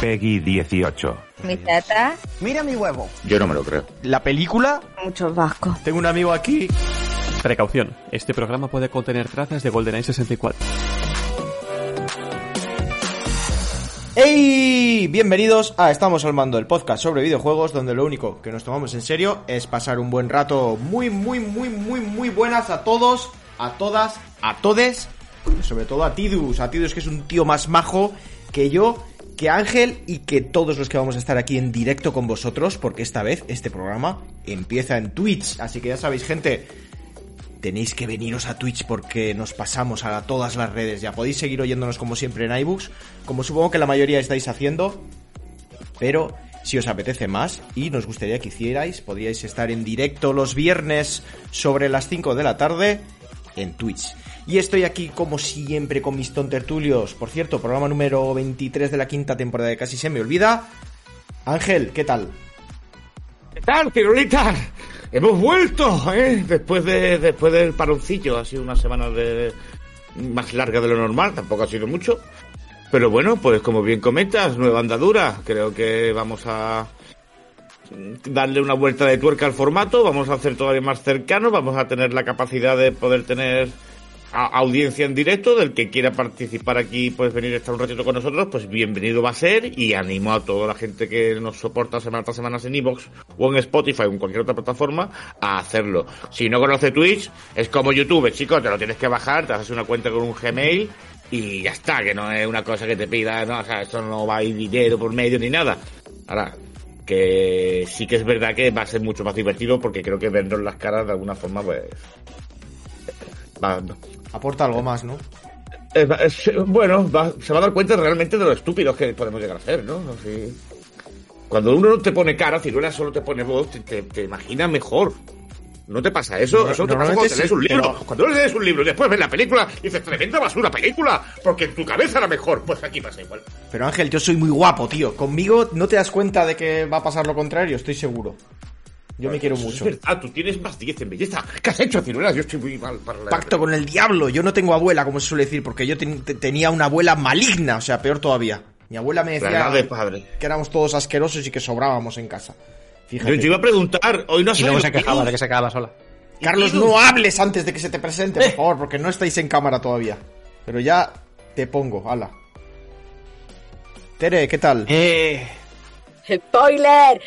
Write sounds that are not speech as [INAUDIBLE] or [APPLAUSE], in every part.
Peggy 18. Mi teta, Mira mi huevo. Yo no me lo creo. La película. muchos vascos. Tengo un amigo aquí. Precaución, este programa puede contener trazas de GoldenEye 64. ¡Hey! Bienvenidos a Estamos al Mando, el podcast sobre videojuegos donde lo único que nos tomamos en serio es pasar un buen rato. Muy, muy, muy, muy, muy buenas a todos, a todas, a todes. y Sobre todo a Tidus. A Tidus que es un tío más majo que yo, que Ángel y que todos los que vamos a estar aquí en directo con vosotros, porque esta vez este programa empieza en Twitch. Así que ya sabéis, gente, tenéis que veniros a Twitch porque nos pasamos a todas las redes. Ya podéis seguir oyéndonos como siempre en iBooks, como supongo que la mayoría estáis haciendo. Pero si os apetece más y nos gustaría que hicierais, podríais estar en directo los viernes sobre las 5 de la tarde en Twitch. Y estoy aquí como siempre con mis tontertulios. Por cierto, programa número 23 de la quinta temporada de Casi se me olvida. Ángel, ¿qué tal? ¿Qué tal, pirulita? Hemos vuelto, ¿eh? Después, de, después del paroncillo. Ha sido una semana de, más larga de lo normal, tampoco ha sido mucho. Pero bueno, pues como bien comentas, nueva andadura. Creo que vamos a darle una vuelta de tuerca al formato, vamos a hacer todavía más cercano, vamos a tener la capacidad de poder tener audiencia en directo, del que quiera participar aquí, pues venir a estar un ratito con nosotros, pues bienvenido va a ser y animo a toda la gente que nos soporta semana tras semana en Evox o en Spotify o en cualquier otra plataforma a hacerlo. Si no conoce Twitch, es como YouTube, chicos, te lo tienes que bajar, te haces una cuenta con un Gmail y ya está, que no es una cosa que te pida, no, o sea, esto no va a ir dinero por medio ni nada. Ahora, que sí que es verdad que va a ser mucho más divertido porque creo que vernos las caras de alguna forma, pues... Aporta algo más, ¿no? bueno, va- se va a dar cuenta realmente de lo estúpidos que podemos llegar a ser, ¿no? Así- Cuando uno no te pone cara, Ciruela solo te pone voz, te, te, te imaginas mejor. ¿No te pasa eso? No- eso te pasa cuando lees sí, un libro. pero- Cuando lees un libro y después ves la película y dices, tremenda basura película, porque en tu cabeza era mejor. Pues aquí pasa igual. Pero Ángel, yo soy muy guapo, tío. Conmigo no te das cuenta de que va a pasar lo contrario, estoy seguro. Yo me quiero mucho. Es verdad, tú tienes más 10 en belleza. ¿Qué has hecho, Ciruela? Yo estoy muy mal para la... Pacto con el diablo. Yo no tengo abuela, como se suele decir, porque yo ten- te- tenía una abuela maligna, o sea, peor todavía. Mi abuela me decía edad de padre. que éramos todos asquerosos y que sobrábamos en casa. Fíjate. Yo te iba a preguntar, hoy no has Y luego se quejaba de que se quedaba sola. Carlos, no hables antes de que se te presente, por favor, porque no estáis en cámara todavía. Pero ya te pongo, ala. Tere, ¿qué tal? Eh, ¡Spoiler!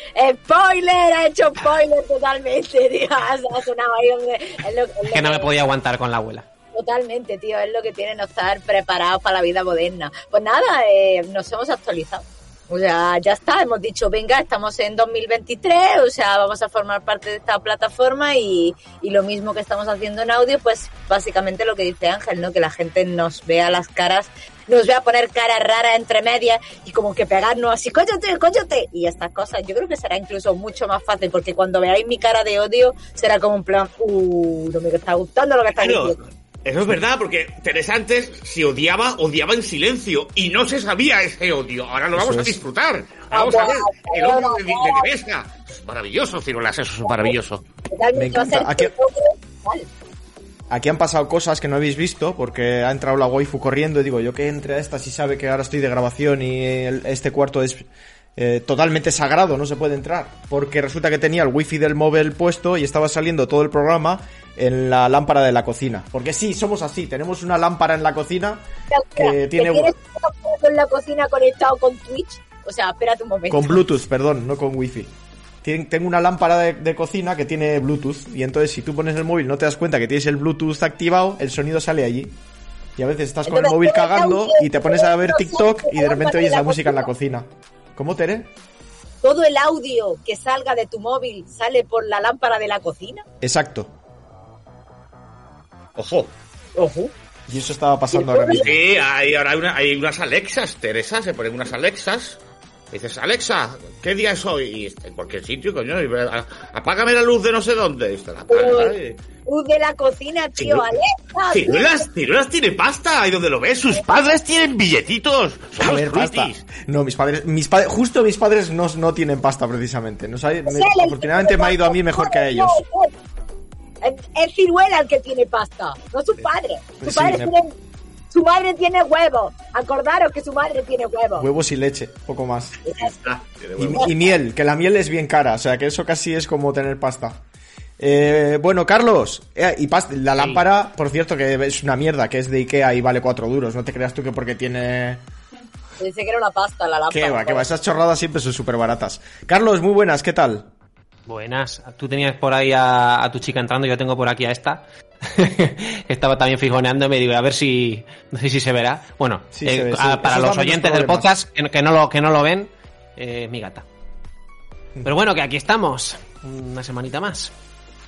¡Spoiler! Ha hecho spoiler totalmente, [LAUGHS] tío. Ha, sonado ahí donde... Es lo, es lo es que no me podía aguantar con la abuela. Totalmente, tío. Es lo que tiene no estar preparados para la vida moderna. Pues nada, eh, nos hemos actualizado. O sea, ya está, hemos dicho, venga, estamos en 2023, o sea, vamos a formar parte de esta plataforma y, y lo mismo que estamos haciendo en audio, pues básicamente lo que dice Ángel, ¿no? Que la gente nos vea las caras, nos vea poner cara rara entre medias y como que pegarnos así, cóllate, cóllate, y estas cosas. Yo creo que será incluso mucho más fácil porque cuando veáis mi cara de odio será como un plan, uh, no me está gustando lo que está Claro, diciendo. eso es verdad, porque Teresa antes, si odiaba, odiaba en silencio y no se sabía ese odio. Ahora lo vamos Eso a es. disfrutar. Vamos a ver el odio de, de Teresa. Es maravilloso, Ciruelas, eso es maravilloso. Me a encanta. Aquí-. Aquí han pasado cosas que no habéis visto porque ha entrado la waifu corriendo y digo, yo que entre a esta si sabe que ahora estoy de grabación y el- este cuarto es eh, totalmente sagrado, no se puede entrar. Porque resulta que tenía el wifi del móvil puesto y estaba saliendo todo el programa en la lámpara de la cocina. Porque sí, somos así, tenemos una lámpara en la cocina que Espera, tiene... ¿tienes un aparato en la cocina conectado con Twitch? O sea, espérate un momento. Con Bluetooth, perdón, no con Wi-Fi. Tengo una lámpara de, de cocina que tiene Bluetooth y entonces si tú pones el móvil no te das cuenta que tienes el Bluetooth activado, el sonido sale allí. Y a veces estás con el móvil cagando y te pones a ver TikTok y de repente oyes la música en la cocina. cocina. ¿Cómo, Tere? Todo el audio que salga de tu móvil sale por la lámpara de la cocina. Exacto. Ojo. Ojo. Y eso estaba pasando ahora mismo. Sí, hay, ahora hay, una- hay unas Alexas, Teresa, se ponen unas Alexas. Y dices, Alexa, ¿qué día es hoy? Y está en cualquier sitio, coño. y ve- a- apágame la luz de no sé dónde. Y te la apaga, y- Luz de la cocina, tío, no- Alexa. Ciruelas, Ciruelas tiene pasta, ahí donde lo ves. Sus padres tienen billetitos. Son ver, pasta. No, mis padres, mis padres, justo mis padres no, no tienen pasta precisamente. Nos ha- me- afortunadamente me ha ido a mí mejor que a ellos. No, no. Es, Ciruela el que tiene pasta, no su padre. Su Sí, padre tiene, su madre tiene huevos. Acordaros que su madre tiene huevos. Huevos y leche, poco más. Ah, Y, miel, que la miel es bien cara, o sea que eso casi es como tener pasta. Eh, bueno, Carlos, eh, y pas- la lámpara, por cierto, que es una mierda, que es de Ikea y vale 4 duros. No te creas tú que porque tiene... Pensé que era una pasta la lámpara. Que va, que va, esas chorradas siempre son súper baratas. Carlos, muy buenas, ¿qué tal? Buenas. Tú tenías por ahí a, a tu chica entrando, yo tengo por aquí a esta. [LAUGHS] estaba también fijoneándome y digo, a ver si. No sé si se verá. Bueno, Sí, eh, se ve, sí. a- para los oyentes del podcast que, no- que no lo, que no lo ven, eh, mi gata. Pero bueno, que aquí estamos. Una semanita más.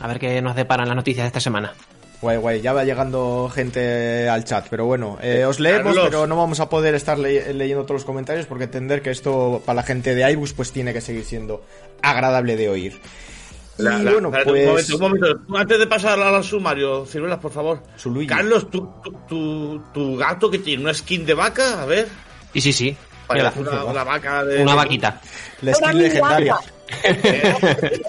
A ver qué nos deparan las noticias de esta semana. Guay, guay, ya va llegando gente al chat, pero bueno, eh, os leemos, Carlos. pero no vamos a poder estar le- leyendo todos los comentarios porque entender que esto para la gente de iBus pues tiene que seguir siendo agradable de oír. Y La- la- bueno, espérate, pues... Un momento, un momento. Antes de pasar al sumario, Ciruelas, por favor. Carlos, tu, tu, tu, tu gato que tiene una skin de vaca, a ver. Y sí, sí. Mira, una, una vaca de. una vaquita. La skin legendaria. [LAUGHS]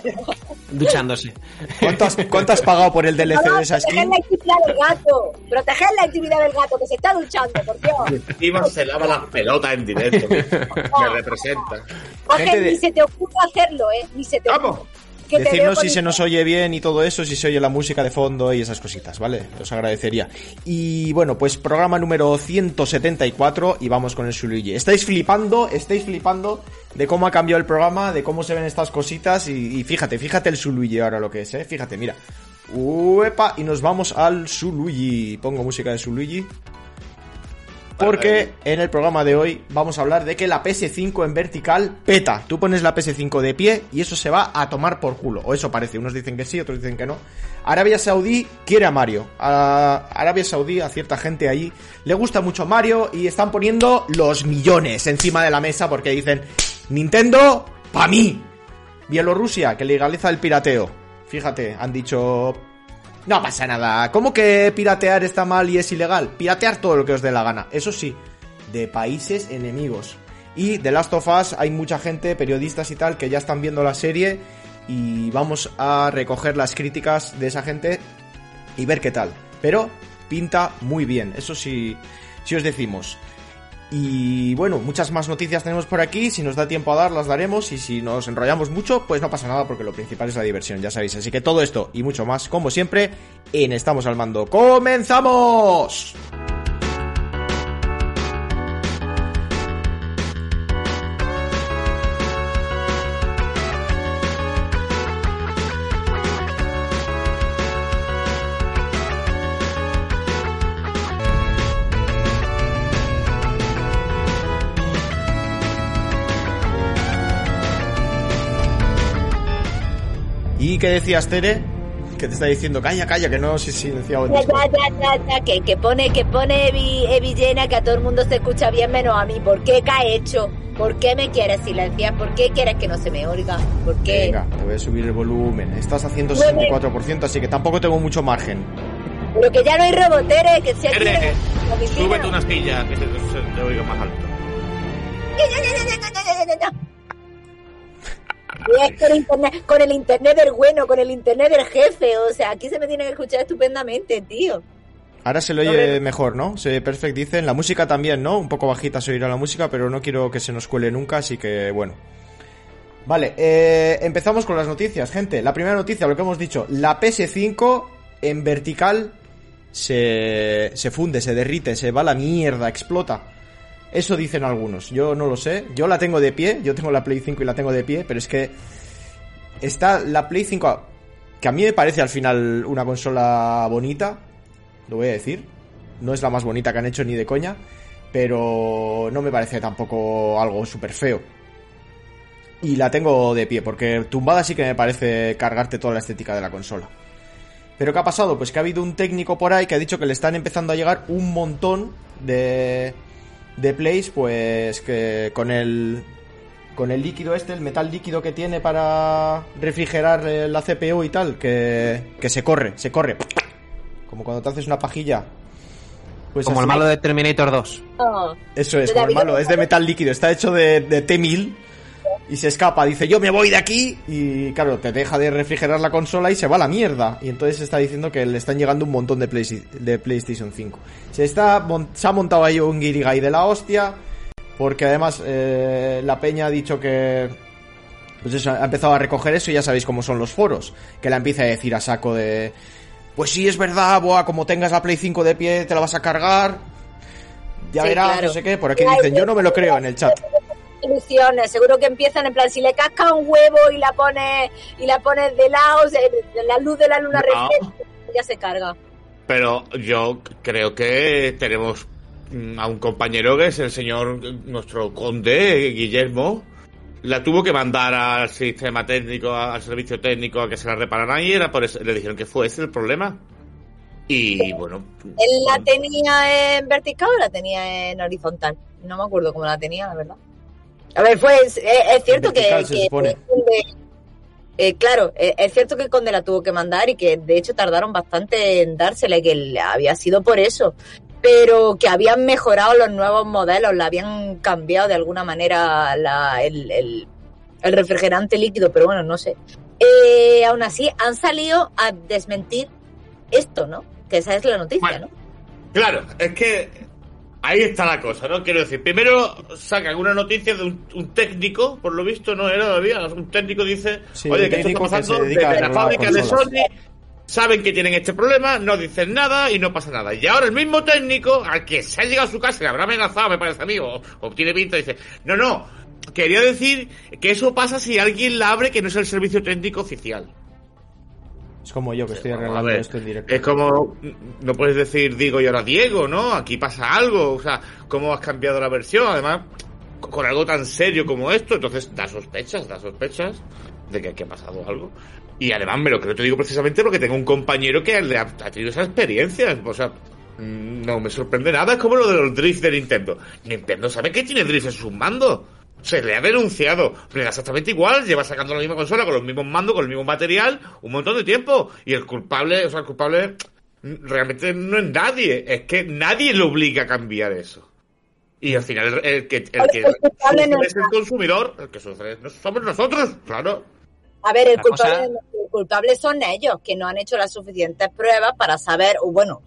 Duchándose. ¿Cuánto has, cuánto has pagado por el DLC No, de esa proteger skin? la intimidad del gato. Proteger la intimidad del gato que se está duchando, por Dios. Encima se lava las pelotas en directo. Me, [LAUGHS] representa. De- ni se te ocurra hacerlo, ¿eh? Ni se te Vamos. Que con si se nos oye bien y todo eso, si se oye la música de fondo y esas cositas, ¿vale? Os agradecería. Y bueno, pues programa número 174 y vamos con el Suluigi. Estáis flipando, estáis flipando de cómo ha cambiado el programa, de cómo se ven estas cositas y, y fíjate, fíjate el Suluigi ahora lo que es, ¿eh? Fíjate, mira. Uepa, y nos vamos al Suluigi. Pongo música de Suluigi. Porque en el programa de hoy vamos a hablar de que la PS5 en vertical peta. Tú pones la PS5 de pie y eso se va a tomar por culo. O eso parece. Unos dicen que sí, otros dicen que no. Arabia Saudí quiere a Mario. A Arabia Saudí, a cierta gente ahí, le gusta mucho Mario y están poniendo los millones encima de la mesa porque dicen, Nintendo, pa' mí. Bielorrusia, que legaliza el pirateo. Fíjate, han dicho, no pasa nada. ¿Cómo que piratear está mal y es ilegal? Piratear todo lo que os dé la gana. Eso sí, de países enemigos. Y de Last of Us hay mucha gente, periodistas y tal, que ya están viendo la serie y vamos a recoger las críticas de esa gente y ver qué tal. Pero pinta muy bien, eso sí, sí os decimos. Y bueno, muchas más noticias tenemos por aquí. Si nos da tiempo a dar, las daremos. Y si nos enrollamos mucho, pues no pasa nada porque lo principal es la diversión, ya sabéis. Así que todo esto y mucho más, como siempre, en Estamos al Mando. ¡Comenzamos! que decías, Tere, que te está diciendo, calla, calla, que no si silenciado el. Ya, ya, ya, que, que, pone, que pone Evi, llena, que a todo el mundo se escucha bien menos a mí. ¿Por qué cae hecho? ¿Por qué me quieres silenciar? ¿Por qué quieres que no se me oiga? ¿Por qué? Venga, te voy a subir el volumen. Estás a 164%, así que tampoco tengo mucho margen. Pero que ya no hay roboteres, que si aquí... Súbete una silla, que se, se, te oiga más alto es con, internet, con el internet del bueno, con el internet del jefe. O sea, aquí se me tiene que escuchar estupendamente, tío. Ahora se le oye mejor, ¿no? Se perfect dicen. La música también, ¿no? Un poco bajita se oirá la música, pero no quiero que se nos cuele nunca, así que bueno. Vale, eh, empezamos con las noticias, gente. La primera noticia, lo que hemos dicho, la PS5 en vertical se, se funde, se derrite, se va a la mierda, explota. Eso dicen algunos, yo no lo sé. Yo la tengo de pie, yo tengo la Play 5 y la tengo de pie, pero es que está la Play 5, que a mí me parece al final una consola bonita, lo voy a decir. No es la más bonita que han hecho ni de coña, pero no me parece tampoco algo súper feo. Y la tengo de pie, porque tumbada sí que me parece cargarte toda la estética de la consola. Pero ¿qué ha pasado? Pues que ha habido un técnico por ahí que ha dicho que le están empezando a llegar un montón de, de plays, pues que con el, con el líquido este, el metal líquido que tiene para refrigerar la CPU y tal, que, que se corre, se corre. Como cuando te haces una pajilla. Pues Como el malo de Terminator 2. Oh. Eso es, como el malo, es de metal líquido, está hecho de, de T1000 y se escapa, dice yo me voy de aquí y claro, te deja de refrigerar la consola y se va a la mierda. Y entonces está diciendo que le están llegando un montón de, Play- de PlayStation 5. Se, está, se ha montado ahí un guirigay de la hostia, porque además eh, la peña ha dicho que... Pues eso, ha empezado a recoger eso y ya sabéis cómo son los foros, que la empieza a decir a saco de... Pues sí, es verdad, boa, como tengas la Play 5 de pie, te la vas a cargar. Ya Sí, verás, claro. no sé qué. Por aquí dicen, yo no me lo creo en el chat. Ilusiones, seguro que empiezan en plan si le casca un huevo y la pone y la pones de lado, la luz de la luna No. refleja, ya se carga. Pero yo creo que tenemos mm, a un compañero que es el señor, nuestro conde, Guillermo. La tuvo que mandar al sistema técnico, al servicio técnico, a que se la repararan y era por eso, le dijeron que fue ese el problema. Y bueno. Él la tenía en vertical o la tenía en horizontal. No me acuerdo cómo la tenía, la verdad. A ver, fue es, es- es cierto que, vertical, se que Conde- eh, claro, eh, es cierto que el Conde la tuvo que mandar y que de hecho tardaron bastante en dársela y que había sido por eso. Pero que habían mejorado los nuevos modelos, la habían cambiado de alguna manera la- el, el- el refrigerante líquido, pero bueno, no sé. Eh, aún así, han salido a desmentir esto, ¿no? Que esa es la noticia, Bueno. ¿no? Claro, es que ahí está la cosa, ¿no? Quiero decir, primero sacan una noticia de un, un técnico, por lo visto no era todavía, un técnico dice, Sí, oye, un ¿qué está que pasando? Desde la fábrica de. Sony saben que tienen este problema, no dicen nada y no pasa nada. Y ahora el mismo técnico, al que se ha llegado a su casa le habrá amenazado, me parece a mí, o, o tiene pinta, dice, no, no, quería decir que eso pasa si alguien la abre que no es el servicio técnico oficial. Es como yo que estoy arreglando ver, esto en directo. Es como, no puedes decir digo y ahora Diego, ¿no? Aquí pasa algo, o sea, ¿cómo has cambiado la versión? Además, con algo tan serio como esto, entonces da sospechas, da sospechas de que aquí ha pasado algo. Y además me lo creo, te digo precisamente porque tengo un compañero que ha, ha tenido esa experiencia, o sea, mm, no me sorprende nada, es como lo de los drifts de Nintendo. Nintendo sabe que tiene drift en sus mandos. Se le ha denunciado. Le da exactamente igual, lleva sacando la misma consola con los mismos mandos, con el mismo material, un montón de tiempo. Y el culpable, o sea, el culpable realmente no es nadie. Es que nadie le obliga a cambiar eso. Y al final el, el que, el que El culpable no es el consumidor, el que sufre no somos nosotros, claro. A ver, el culpable, cosa- el culpable son ellos, que no han hecho las suficientes pruebas para saber, o bueno,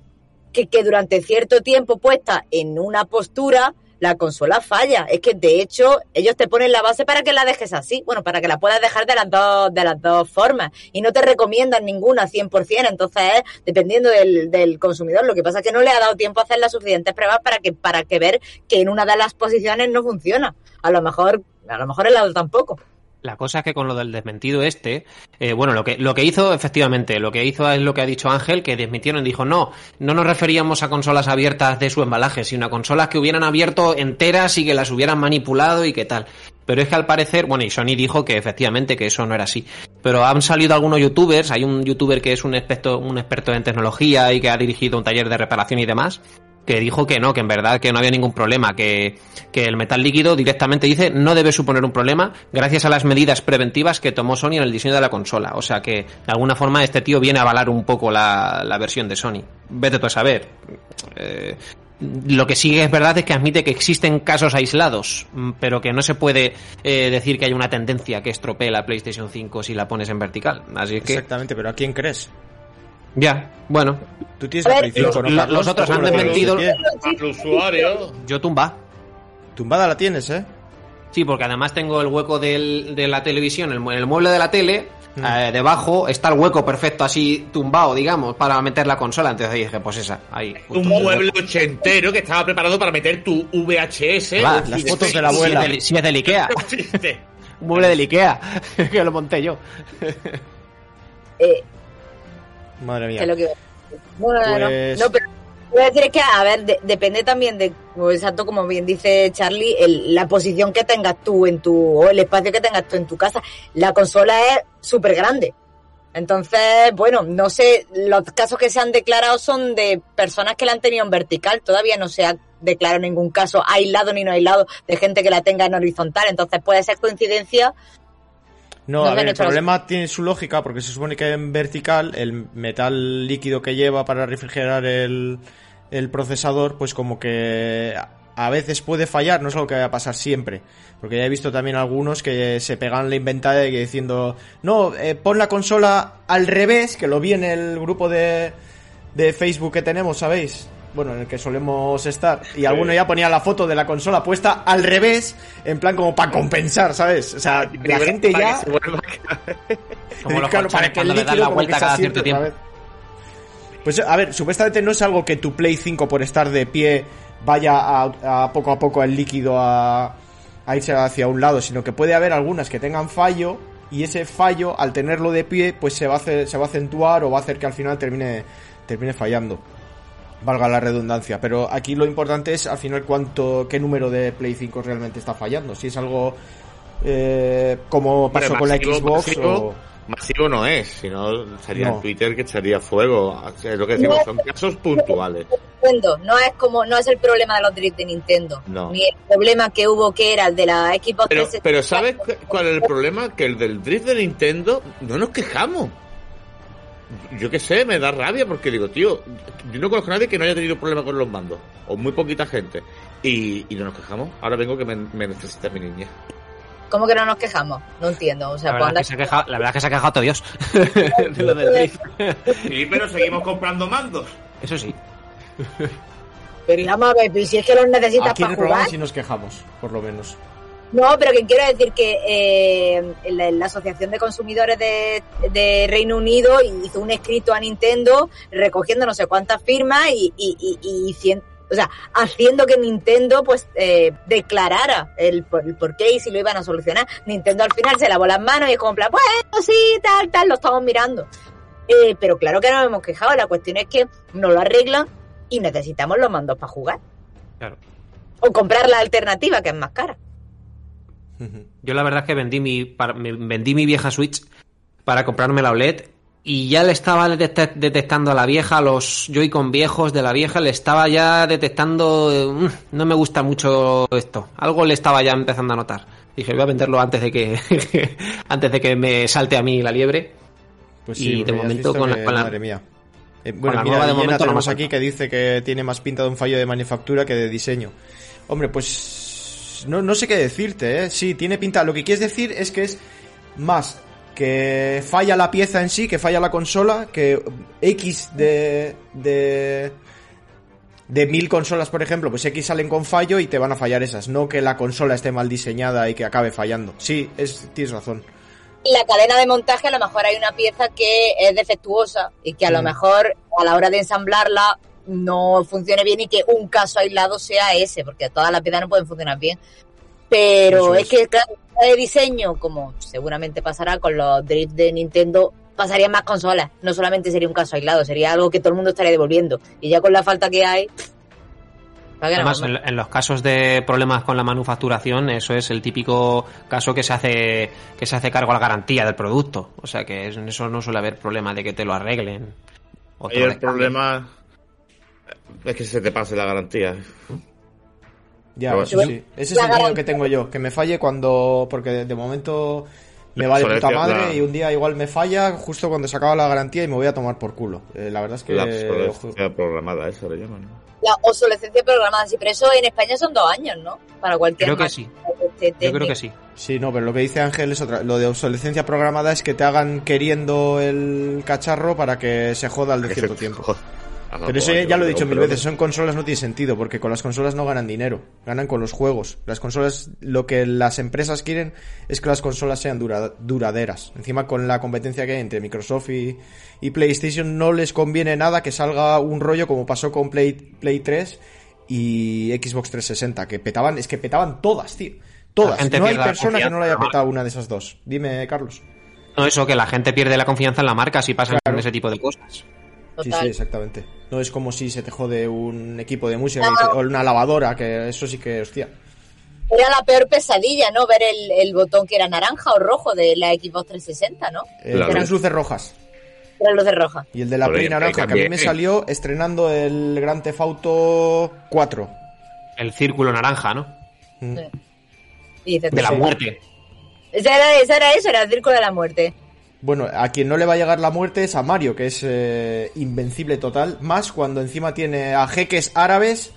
que, que durante cierto tiempo puesta en una postura, la consola falla. Es que de hecho, ellos te ponen la base para que la dejes así, bueno, para que la puedas dejar de las dos, de las dos formas. Y no te recomiendan ninguna 100%, entonces es dependiendo del, del consumidor. Lo que pasa es que no le ha dado tiempo a hacer las suficientes pruebas para que, para que ver que en una de las posiciones no funciona. A lo mejor, a lo mejor el lado tampoco. La cosa es que con lo del desmentido este, eh, bueno, lo que, lo que hizo, efectivamente, lo que hizo es lo que ha dicho Ángel, que desmintieron, dijo, no, no nos referíamos a consolas abiertas de su embalaje, sino a consolas que hubieran abierto enteras y que las hubieran manipulado y qué tal. Pero es que al parecer, bueno, y Sony dijo que efectivamente que eso no era así. Pero han salido algunos youtubers, hay un youtuber que es un experto, un experto en tecnología y que ha dirigido un taller de reparación y demás, que dijo que no, que en verdad que no había ningún problema, que, que el metal líquido directamente dice no debe suponer un problema gracias a las medidas preventivas que tomó Sony en el diseño de la consola. O sea que de alguna forma este tío viene a avalar un poco la, la versión de Sony. Vete tú a saber. Eh, lo que sí es verdad es que admite que existen casos aislados, mm, pero que no se puede eh, decir que hay una tendencia que estropee la PlayStation 5 si la pones en vertical. Así que, Exactamente, pero ¿a quién crees? ya, bueno, Tú tienes ver, Play 5, ¿no, los- otros ¿Cómo han desmentido- usuario. yo tumba. Tumbada la tienes, ¿eh? Sí, porque además tengo el hueco del- de la televisión, el, el mueble de la tele, eh, debajo está el hueco perfecto así tumbado, digamos, para meter la consola. Entonces ahí dije, pues esa, ahí. Un mueble ochentero que estaba preparado para meter tu VHS. Va, las fotos de la Si abuela. es del, si es del Ikea, [LAUGHS] Chiste. un mueble del Ikea, [LAUGHS] que lo monté yo. Eh, Madre que mía. es lo que no, no, Pues- no, pero Quiero decir es que, a ver, de- depende también de, pues, exacto como bien dice Charlie, el- la posición que tengas tú en tu, o el espacio que tengas tú en tu casa. La consola es súper grande. Entonces, bueno, no sé, los casos que se han declarado son de personas que la han tenido en vertical. Todavía no se ha declarado ningún caso aislado ni no aislado de gente que la tenga en horizontal. Entonces puede ser coincidencia. No, No a ver, el problema tiene su lógica porque se supone que en vertical el metal líquido que lleva para refrigerar el, el procesador, pues como que a veces puede fallar, no es algo que vaya a pasar siempre. Porque ya he visto también algunos que se pegan la inventada de que diciendo, no, eh, pon la consola al revés, que lo vi en el grupo de, de Facebook que tenemos, ¿sabéis? Bueno, en el que solemos estar. Y alguno ya ponía la foto de la consola puesta al revés, en plan como para compensar, ¿sabes? O sea, la gente ya... [LAUGHS] Como los Claro, para que el líquido la vuelta cada cierto tiempo. vez. Pues a ver, supuestamente no es algo que tu Play 5 por estar de pie vaya a, a poco a poco el líquido a, a irse hacia un lado, sino que puede haber algunas que tengan fallo y ese fallo al tenerlo de pie pues se va a hacer, se va a acentuar o va a hacer que al final termine termine fallando. Valga la redundancia, pero aquí lo importante es al final cuánto qué número de Play 5 realmente está fallando, si es algo eh, como pasó Hombre, con la masivo, Xbox masivo, o masivo no es, sino sería No. en Twitter que echaría fuego. Es lo que decimos, No. son casos puntuales. Nintendo, no es como, no es el problema de los drift de Nintendo. No. Ni el problema que hubo que era el de la Xbox Pero, 360. pero ¿sabes cu- cuál es el problema? Que el del drift de Nintendo no nos quejamos. Yo qué sé, me da rabia porque digo, tío, yo no conozco a nadie que no haya tenido problema con los mandos. O muy poquita gente. Y, y no nos quejamos. Ahora vengo que me, me necesita mi niña. ¿Cómo que no nos quejamos? No entiendo. O sea, La pues verdad, anda- que se ha quejado, la verdad que se ha quejado todo Dios [LAUGHS] de lo del [LAUGHS] drift. Sí, pero seguimos comprando mandos. Eso sí. Pero y vamos a ver, si es que los necesitas aquí para jugar. sí nos quejamos, por lo menos. No, pero que quiero decir que eh, la, la Asociación de Consumidores de, de Reino Unido hizo un escrito a Nintendo recogiendo no sé cuántas firmas y, y, y, y cien- o sea, haciendo que Nintendo pues eh, declarara el por, el por qué y si lo iban a solucionar. Nintendo al final se lavó las manos y es como plan, bueno, sí, tal, tal, lo estamos mirando. Eh, pero claro que no nos hemos quejado, la cuestión es que no lo arreglan y necesitamos los mandos para jugar. Claro. O comprar la alternativa, que es más cara. Yo la verdad es que vendí mi, para- me vendí mi vieja Switch para comprarme la OLED y ya le estaba detect- detectando a la vieja, a los Joy-Con viejos de la vieja, le estaba ya detectando, "Mm, no me gusta mucho esto. Algo le estaba ya empezando a notar. Dije, voy a venderlo antes de que [LAUGHS] antes de que me salte a mí la liebre. Pues Y sí, de ya has momento con la- con la- madre mía. Eh, bueno, la mira, de momento tenemos aquí que dice que tiene más pinta de un fallo de manufactura que de diseño. Hombre, pues no, no sé qué decirte, ¿eh? Sí, tiene pinta. Lo que quieres decir es que es más que falla la pieza en sí, que falla la consola, que X de... de de mil consolas, por ejemplo, pues X salen con fallo y te van a fallar esas, no que la consola esté mal diseñada y que acabe fallando. Sí, es, tienes razón. La cadena de montaje a lo mejor hay una pieza que es defectuosa y que a lo Mm. mejor a la hora de ensamblarla no funcione bien y que un caso aislado sea ese, porque todas las piezas no pueden funcionar bien. Pero es. es. que, claro, de diseño, como seguramente pasará con los drift de Nintendo, pasarían más consolas. No solamente sería un caso aislado, sería algo que todo el mundo estaría devolviendo. Y ya con la falta que hay. Además, en, en los casos de problemas con la manufacturación, eso es el típico caso que se hace que se hace cargo a la garantía del producto. O sea que en eso no suele haber problema de que te lo arreglen. o te Y lo el problema es que se te pase la garantía. Ya, Pero eso sí. Ese es el miedo que tengo yo, que me falle cuando... Porque de, de momento me va de puta madre la- y un día igual me falla justo cuando se acaba la garantía y me voy a tomar por culo. Eh, la verdad es que... La obsolescencia programada, eso le llaman. La obsolescencia programada, sí, pero eso en España son dos años, ¿no? Para cualquier Creo que sí. Yo creo que sí. Sí, no, pero lo que dice Ángel es otra. Lo de obsolescencia programada es que te hagan queriendo el cacharro para que se joda al de cierto tiempo. Ah, Pero eso ya lo he dicho mil veces, son consolas no tiene sentido, porque con las consolas no ganan dinero, ganan con los juegos. Las consolas, lo que las empresas quieren es que las consolas sean dura- duraderas. Encima con la competencia que hay entre Microsoft y, y PlayStation no les conviene nada que salga un rollo como pasó con Play, Play 3 y Xbox 360, que petaban, es que petaban todas, tío. Todas. No hay persona que no le haya petado una de esas dos. Dime, Carlos. No, eso que la gente pierde la confianza en la marca si pasan Claro. ese tipo de cosas. Sí, Total. sí, exactamente. No es como si se te jode un equipo de música No. y te- o una lavadora, que eso sí que, hostia. Era la peor pesadilla, ¿no? Ver el, el botón que era naranja o rojo de la Xbox 360, ¿no? Eh, Claro. Tres luces rojas. Era luz de roja. Y el de la Play naranja, que a mí me salió estrenando el Gran Theft Auto 4. El círculo naranja, ¿no? Mm. Sí. Y dices, De la muerte. Ese era, ese era eso, era el círculo de la muerte. Bueno, a quien no le va a llegar la muerte es a Mario, que es eh, invencible total. Más cuando encima tiene a jeques árabes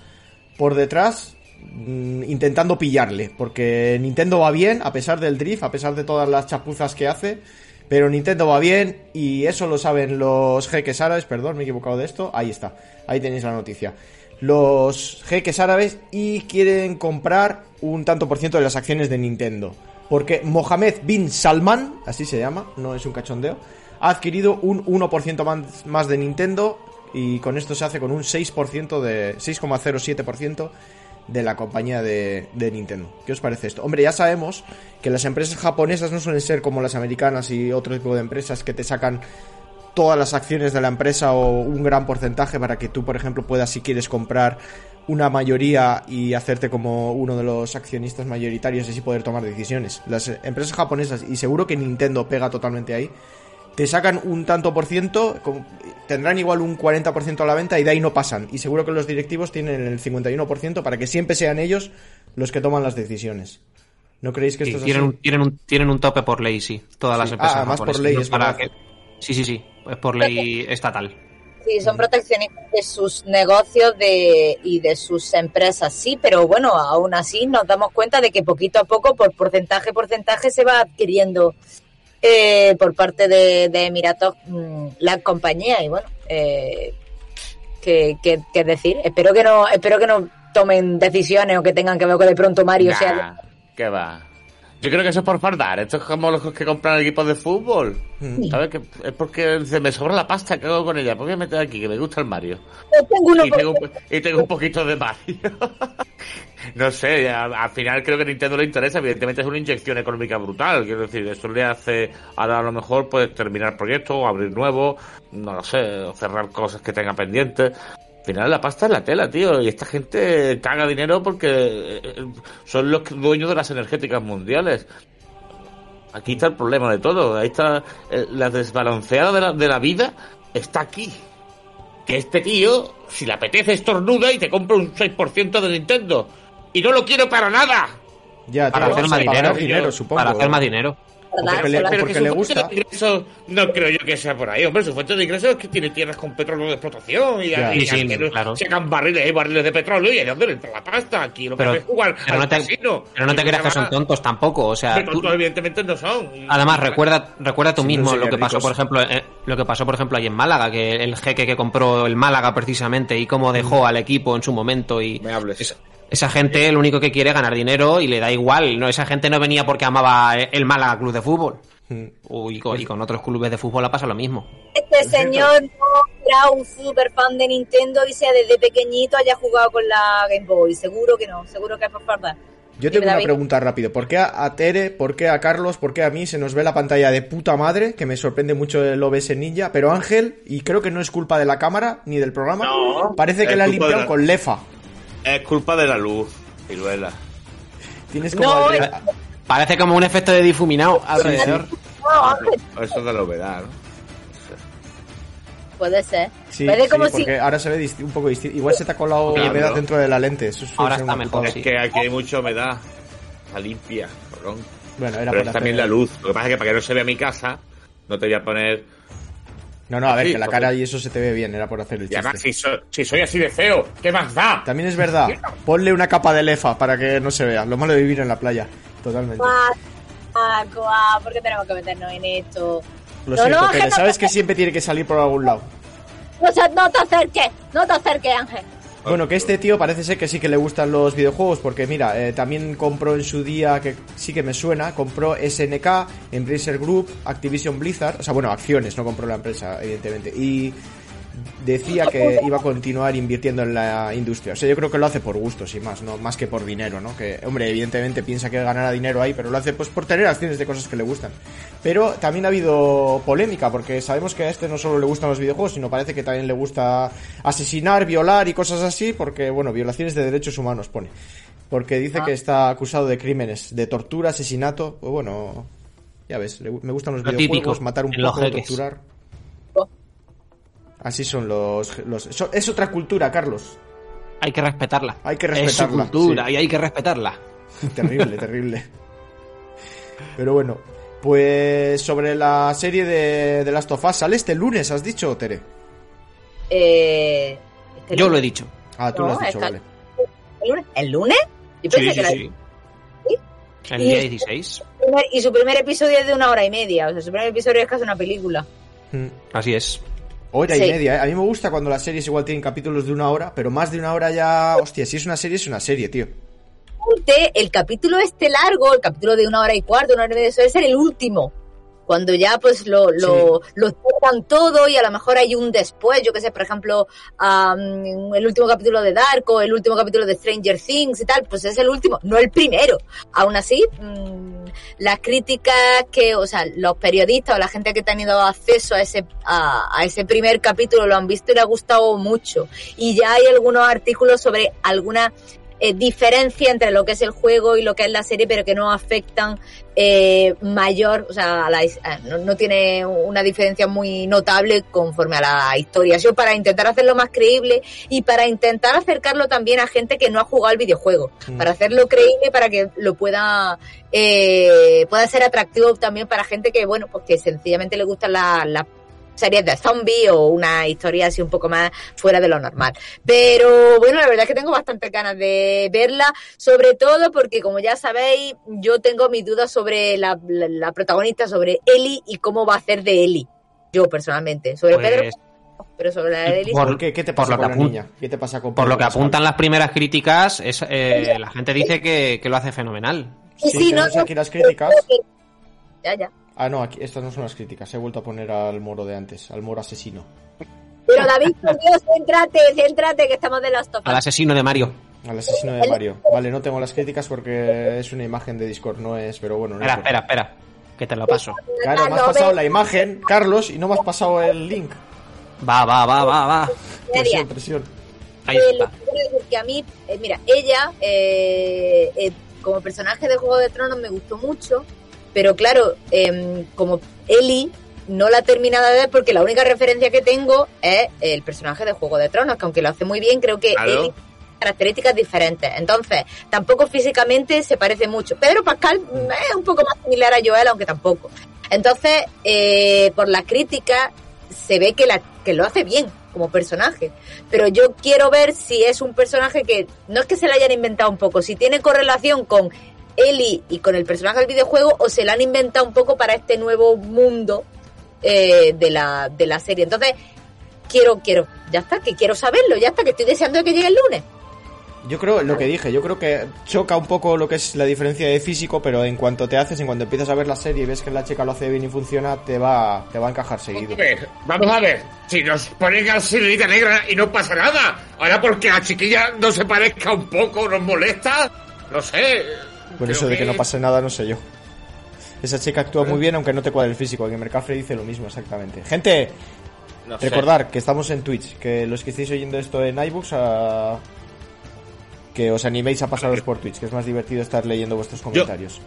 por detrás mm, intentando pillarle. Porque Nintendo va bien, a pesar del drift, a pesar de todas las chapuzas que hace. Pero Nintendo va bien y eso lo saben los jeques árabes. Perdón, me he equivocado de esto. Ahí está, ahí tenéis la noticia. Los jeques árabes y quieren comprar un tanto por ciento de las acciones de Nintendo. Porque Mohamed bin Salman, así se llama, no es un cachondeo, ha adquirido un 1% más, de Nintendo y con esto se hace con un 6% de 6,07% de la compañía de, de Nintendo. ¿Qué os parece esto? Hombre, ya sabemos que las empresas japonesas no suelen ser como las americanas y otro tipo de empresas que te sacan todas las acciones de la empresa o un gran porcentaje para que tú, por ejemplo, puedas, si quieres, comprar una mayoría y hacerte como uno de los accionistas mayoritarios y así poder tomar decisiones. Las empresas japonesas, y seguro que Nintendo pega totalmente ahí, te sacan un tanto por ciento, tendrán igual un 40% a la venta y de ahí no pasan. Y seguro que los directivos tienen el 51% para que siempre sean ellos los que toman las decisiones. ¿No creéis que Sí, esto es tienen, así? tienen, un, tienen un tope por ley, sí. Todas las empresas. Ah, además por ley, ¿no? es Para verdad. que- Sí, sí, sí. Es por ley estatal. Sí, son proteccionistas de sus negocios de, y de sus empresas, sí, pero bueno, aún así nos damos cuenta de que poquito a poco, por porcentaje, porcentaje, se va adquiriendo eh, por parte de, de Emiratos mm, la compañía y bueno, eh, ¿qué, qué- qué decir? Espero que no, espero que no tomen decisiones o que tengan que ver con de pronto Mario sea Nah, ¿Qué va? Yo creo que eso es por fardar. Esto es como los que compran equipos de fútbol. ¿Sabes? Que es porque se me sobra la pasta. ¿Qué hago con ella? ¿Por qué meter aquí? Que me gusta el Mario. Tengo uno Y tengo, un, y tengo un poquito de Mario. [LAUGHS] no sé, a- al final creo que a Nintendo le interesa. Evidentemente es una inyección económica brutal. Quiero decir, eso le hace ahora a lo mejor pues terminar proyectos o abrir nuevos. No lo sé, o cerrar cosas que tenga pendientes. Al final la pasta es la tela, tío. Y esta gente caga dinero porque eh, son los dueños de las energéticas mundiales. Aquí está el problema de todo. Ahí está eh, la desbalanceada de la, de la vida. Está aquí. Que este tío, si le apetece, estornuda y te compra un 6% de Nintendo. Y no lo quiero para nada. Ya, Para hacer más para dinero. ganar dinero, supongo. Para hacer más dinero. ¿Verdad? porque le- porque que su le fuente gusta. de ingresos no creo yo que sea por ahí, hombre. Su fuente de ingresos es que tiene tierras con petróleo de explotación y, Ya. y- Sí, sí, y que claro. sacan barriles y barriles de petróleo y ¿de dónde le entra la pasta? Aquí lo que Pero, es jugar pero al no te, casino. pero no te creas que son tontos tampoco. O sea, que tú- tontos evidentemente no son. Además, recuerda, recuerda tú Sí, mismo lo que pasó, ricos. por ejemplo, eh, lo que pasó, por ejemplo, ahí en Málaga, que el jeque que compró el Málaga precisamente y cómo dejó al equipo en su momento y Me hables. esa, esa gente lo único que quiere es ganar dinero y le da igual. No, esa gente no venía porque amaba el Málaga Club de Fútbol. Mm. Uy, y, con, y con otros clubes de fútbol ha pasado lo mismo. Este señor no era un super fan de Nintendo y sea desde pequeñito haya jugado con la Game Boy. Seguro que no, seguro que es por farda. Yo tengo una pregunta rápido. ¿Por qué a, a Tere, por qué a Carlos, por qué a mí se nos ve la pantalla de puta madre? Que me sorprende mucho el OBS Ninja. Pero Ángel, y creo que no es culpa de la cámara ni del programa, No, parece que la ha limpiado la- con lefa. Es culpa de la luz, Ciruela. Tienes como No, el- es- Parece como un efecto de difuminado alrededor. No, Eso es de la humedad, ¿no? puede ser. Sí, Puede sí, como si ahora se ve un poco distinto. Igual se te ha colado Claro. humedad dentro de la lente. Eso Ahora está mejor, sí. Es que aquí hay mucha humedad. Está limpia, cabrón. Bueno, era Pero por es también la luz. Lo que pasa es que para que no se vea mi casa, no te voy a poner. No, no, a ver, Sí, que la porque- cara y eso se te ve bien. Era por hacer el Y además, chiste. si, so- si soy así de feo, ¿qué más da? También es verdad. Ponle una capa de lefa para que no se vea. Lo malo de vivir en la playa. Totalmente. Guau, ah, guau, ¿por qué tenemos que meternos en esto? Lo No, siento, no, pero no sabes te- que siempre tiene que salir por algún lado. No te acerques, no te acerques, Ángel. Bueno, que este tío parece ser que sí que le gustan los videojuegos, porque mira, eh, también compró en su día, que sí que me suena, compró SNK, Embracer Group, Activision Blizzard, o sea, bueno, acciones, no compró la empresa, evidentemente. Y decía que iba a continuar invirtiendo en la industria. O sea, yo creo que lo hace por gusto, sin más, no más que por dinero, ¿no? Que, hombre, evidentemente piensa que ganará dinero ahí, pero lo hace pues por tener acciones de cosas que le gustan. Pero también ha habido polémica, porque sabemos que a este no solo le gustan los videojuegos, sino parece que también le gusta asesinar, violar y cosas así, porque, bueno, violaciones de derechos humanos pone. Porque dice Ah. que está acusado de crímenes, de tortura, asesinato, pues bueno, ya ves, le- me gustan los Lo videojuegos, típico, matar un poco, torturar. Así son los, los... eso- es otra cultura, Carlos. Hay que respetarla. Hay que Es su respetarla, cultura sí. y hay que respetarla. [LAUGHS] terrible, terrible. Pero bueno, pues sobre la serie de, de Last of Us, sale este lunes, has dicho, Tere. Eh, este Yo lo he dicho. Ah, tú No, lo has dicho, vale. ¿El lunes? ¿El? Yo Sí, pensé sí, que sí. El Y- día 16. el primer- y su primer episodio es de una hora y media. O sea, su primer episodio es casi una película. Mm. Así es. Hora y Sí. media, ¿eh? A mí me gusta cuando las series igual tienen capítulos de una hora, pero más de una hora ya... Hostia, si es una serie, es una serie, tío. El capítulo este largo, el capítulo de una hora y cuarto, una hora y media, suele ser el último. Cuando ya pues lo, lo, lo tocan todo y a lo mejor hay un después, yo que sé, por ejemplo, el último capítulo de Dark o el último capítulo de Stranger Things y tal, pues es el último, no el primero. Aún así, mm, las críticas que, o sea, los periodistas o la gente que ha tenido acceso a ese, a, a ese primer capítulo lo han visto y le ha gustado mucho. Y ya hay algunos artículos sobre alguna eh, diferencia entre lo que es el juego y lo que es la serie, pero que no afectan eh, mayor, o sea, a la eh, no, no tiene una diferencia muy notable conforme a la historia. Yo para intentar hacerlo más creíble y para intentar acercarlo también a gente que no ha jugado al videojuego, Mm. para hacerlo creíble para que lo pueda eh, pueda ser atractivo también para gente que bueno, pues que sencillamente le gustan las las series de zombie o una historia así un poco más fuera de lo normal. Pero bueno, la verdad es que tengo bastantes ganas de verla, sobre todo porque como ya sabéis, yo tengo mis dudas sobre la, la- la protagonista, sobre Ellie y cómo va a hacer de Ellie. Yo personalmente, sobre Pues, Pedro, pero sobre la de Ellie. por- ¿Por qué? ¿Qué te por pasa lo con que la apun- niña? ¿Qué te pasa con Por lo que apuntan las primeras críticas, es, eh, la gente dice que, que lo hace fenomenal. Sí, Sí, sí, tenemos aquí las críticas. Ya, ya. Ah, no, aquí, estas no son las críticas. He vuelto a poner al moro de antes, al moro asesino. Pero David, por Dios, céntrate, céntrate, que estamos de las Al topas. asesino de Mario. Al asesino de Mario. Vale, no tengo las críticas porque es una imagen de Discord, no es, pero bueno. No Espera, espera, espera. Que te lo paso. Claro, me has pasado la imagen, Carlos, y no me has pasado el link. Va, va, va, va, va. Presión, presión. Ahí Eh, está. que a mí, eh, mira, ella eh, eh, como personaje de Juego de Tronos me gustó mucho, pero claro, em, como Ellie no la he terminado de ver porque la única referencia que tengo es el personaje de Juego de Tronos, que aunque lo hace muy bien, creo que Claro. Ellie tiene características diferentes. Entonces, tampoco físicamente se parece mucho. Pedro Pascal mm, es un poco más similar a Joel, aunque tampoco. Entonces, eh, por la crítica, se ve que, la, que lo hace bien como personaje. Pero yo quiero ver si es un personaje que no es que se lo hayan inventado un poco, si tiene correlación con Ellie y con el personaje del videojuego o se la han inventado un poco para este nuevo mundo eh, de, la, de la serie. Entonces, quiero, quiero, ya está, que quiero saberlo, ya está, que estoy deseando que llegue el lunes. Yo creo, lo que dije, yo creo que choca un poco lo que es la diferencia de físico, pero en cuanto te haces, en cuanto empiezas a ver la serie y ves que la chica lo hace bien y funciona, te va, te va a encajar seguido. A ver, vamos a ver. Si nos ponen a sirenita negra y no pasa nada. Ahora porque la chiquilla no se parezca un poco, nos molesta. No sé. Con Creo eso de que no pase nada, no sé yo. Esa chica actúa muy bien, aunque no te cuadre el físico. En Mercafre dice lo mismo, exactamente. Gente, no sé. recordar que estamos en Twitch, que los que estéis oyendo esto en iBooks, a... que os animéis a pasaros por Twitch, que es más divertido estar leyendo vuestros comentarios. Yo,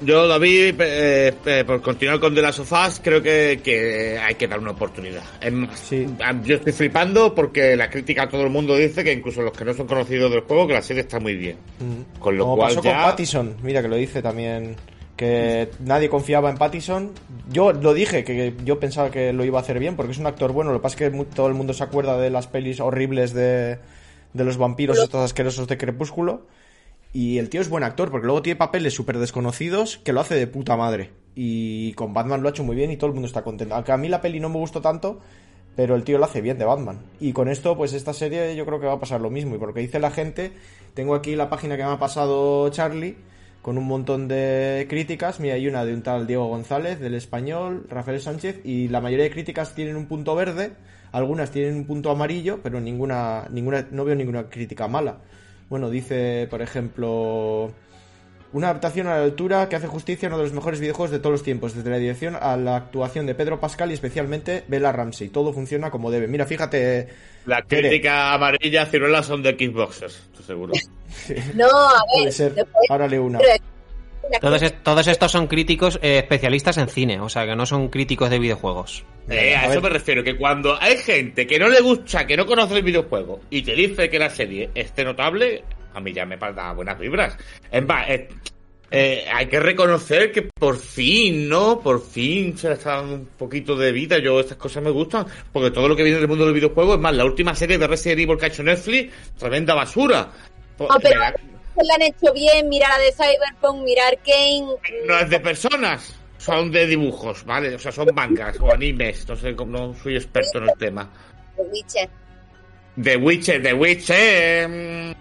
David, eh, eh, por continuar con The Last of Us, creo que, que hay que dar una oportunidad. Es más, Sí. yo estoy flipando porque la crítica todo el mundo dice que incluso los que no son conocidos del juego, que la serie está muy bien. Mm. Con lo Como cual pasó ya... con Pattison, mira que lo dice también, que nadie confiaba en Pattison. Yo lo dije, que yo pensaba que lo iba a hacer bien, porque es un actor bueno. Lo que pasa es que mu- todo el mundo se acuerda de las pelis horribles de, de los vampiros estos asquerosos de Crepúsculo. Y el tío es buen actor, porque luego tiene papeles súper desconocidos que lo hace de puta madre. Y con Batman lo ha hecho muy bien y todo el mundo está contento. Aunque a mí la peli no me gustó tanto, pero el tío lo hace bien de Batman. Y con esto, pues esta serie yo creo que va a pasar lo mismo. Y por lo que dice la gente, tengo aquí la página que me ha pasado Charlie, con un montón de críticas. Mira, hay una de un tal Diego González, del español, Rafael Sánchez, y la mayoría de críticas tienen un punto verde, algunas tienen un punto amarillo, pero ninguna, ninguna, no veo ninguna crítica mala. Bueno, dice, por ejemplo, una adaptación a la altura que hace justicia a uno de los mejores videojuegos de todos los tiempos, desde la dirección a la actuación de Pedro Pascal y especialmente Bella Ramsey. Todo funciona como debe. Mira, fíjate. La Tere. crítica amarilla ciruelas son de Xboxers, estoy seguro. [LAUGHS] No, a Puede ver, ser. después- Ahora leo una. Todos, est- todos estos son críticos eh, especialistas en cine, o sea que no son críticos de videojuegos. Eh, a, A eso me refiero, que cuando hay gente que no le gusta, que no conoce el videojuego y te dice que la serie esté notable, a mí ya me da buenas vibras. Es más, eh, eh, hay que reconocer que por fin, ¿no? Por fin se le está dando un poquito de vida. Yo, estas cosas me gustan, porque todo lo que viene del mundo del videojuego, es más, la última serie de Resident Evil que ha hecho Netflix, tremenda basura. Pero se la han hecho bien, mira la de Cyberpunk, mirar Kane. no es de personas, son de dibujos, ¿vale? O sea, son mangas o animes, no sé, cómo- no soy experto en el tema. The Witcher. The Witcher, The Witcher. De,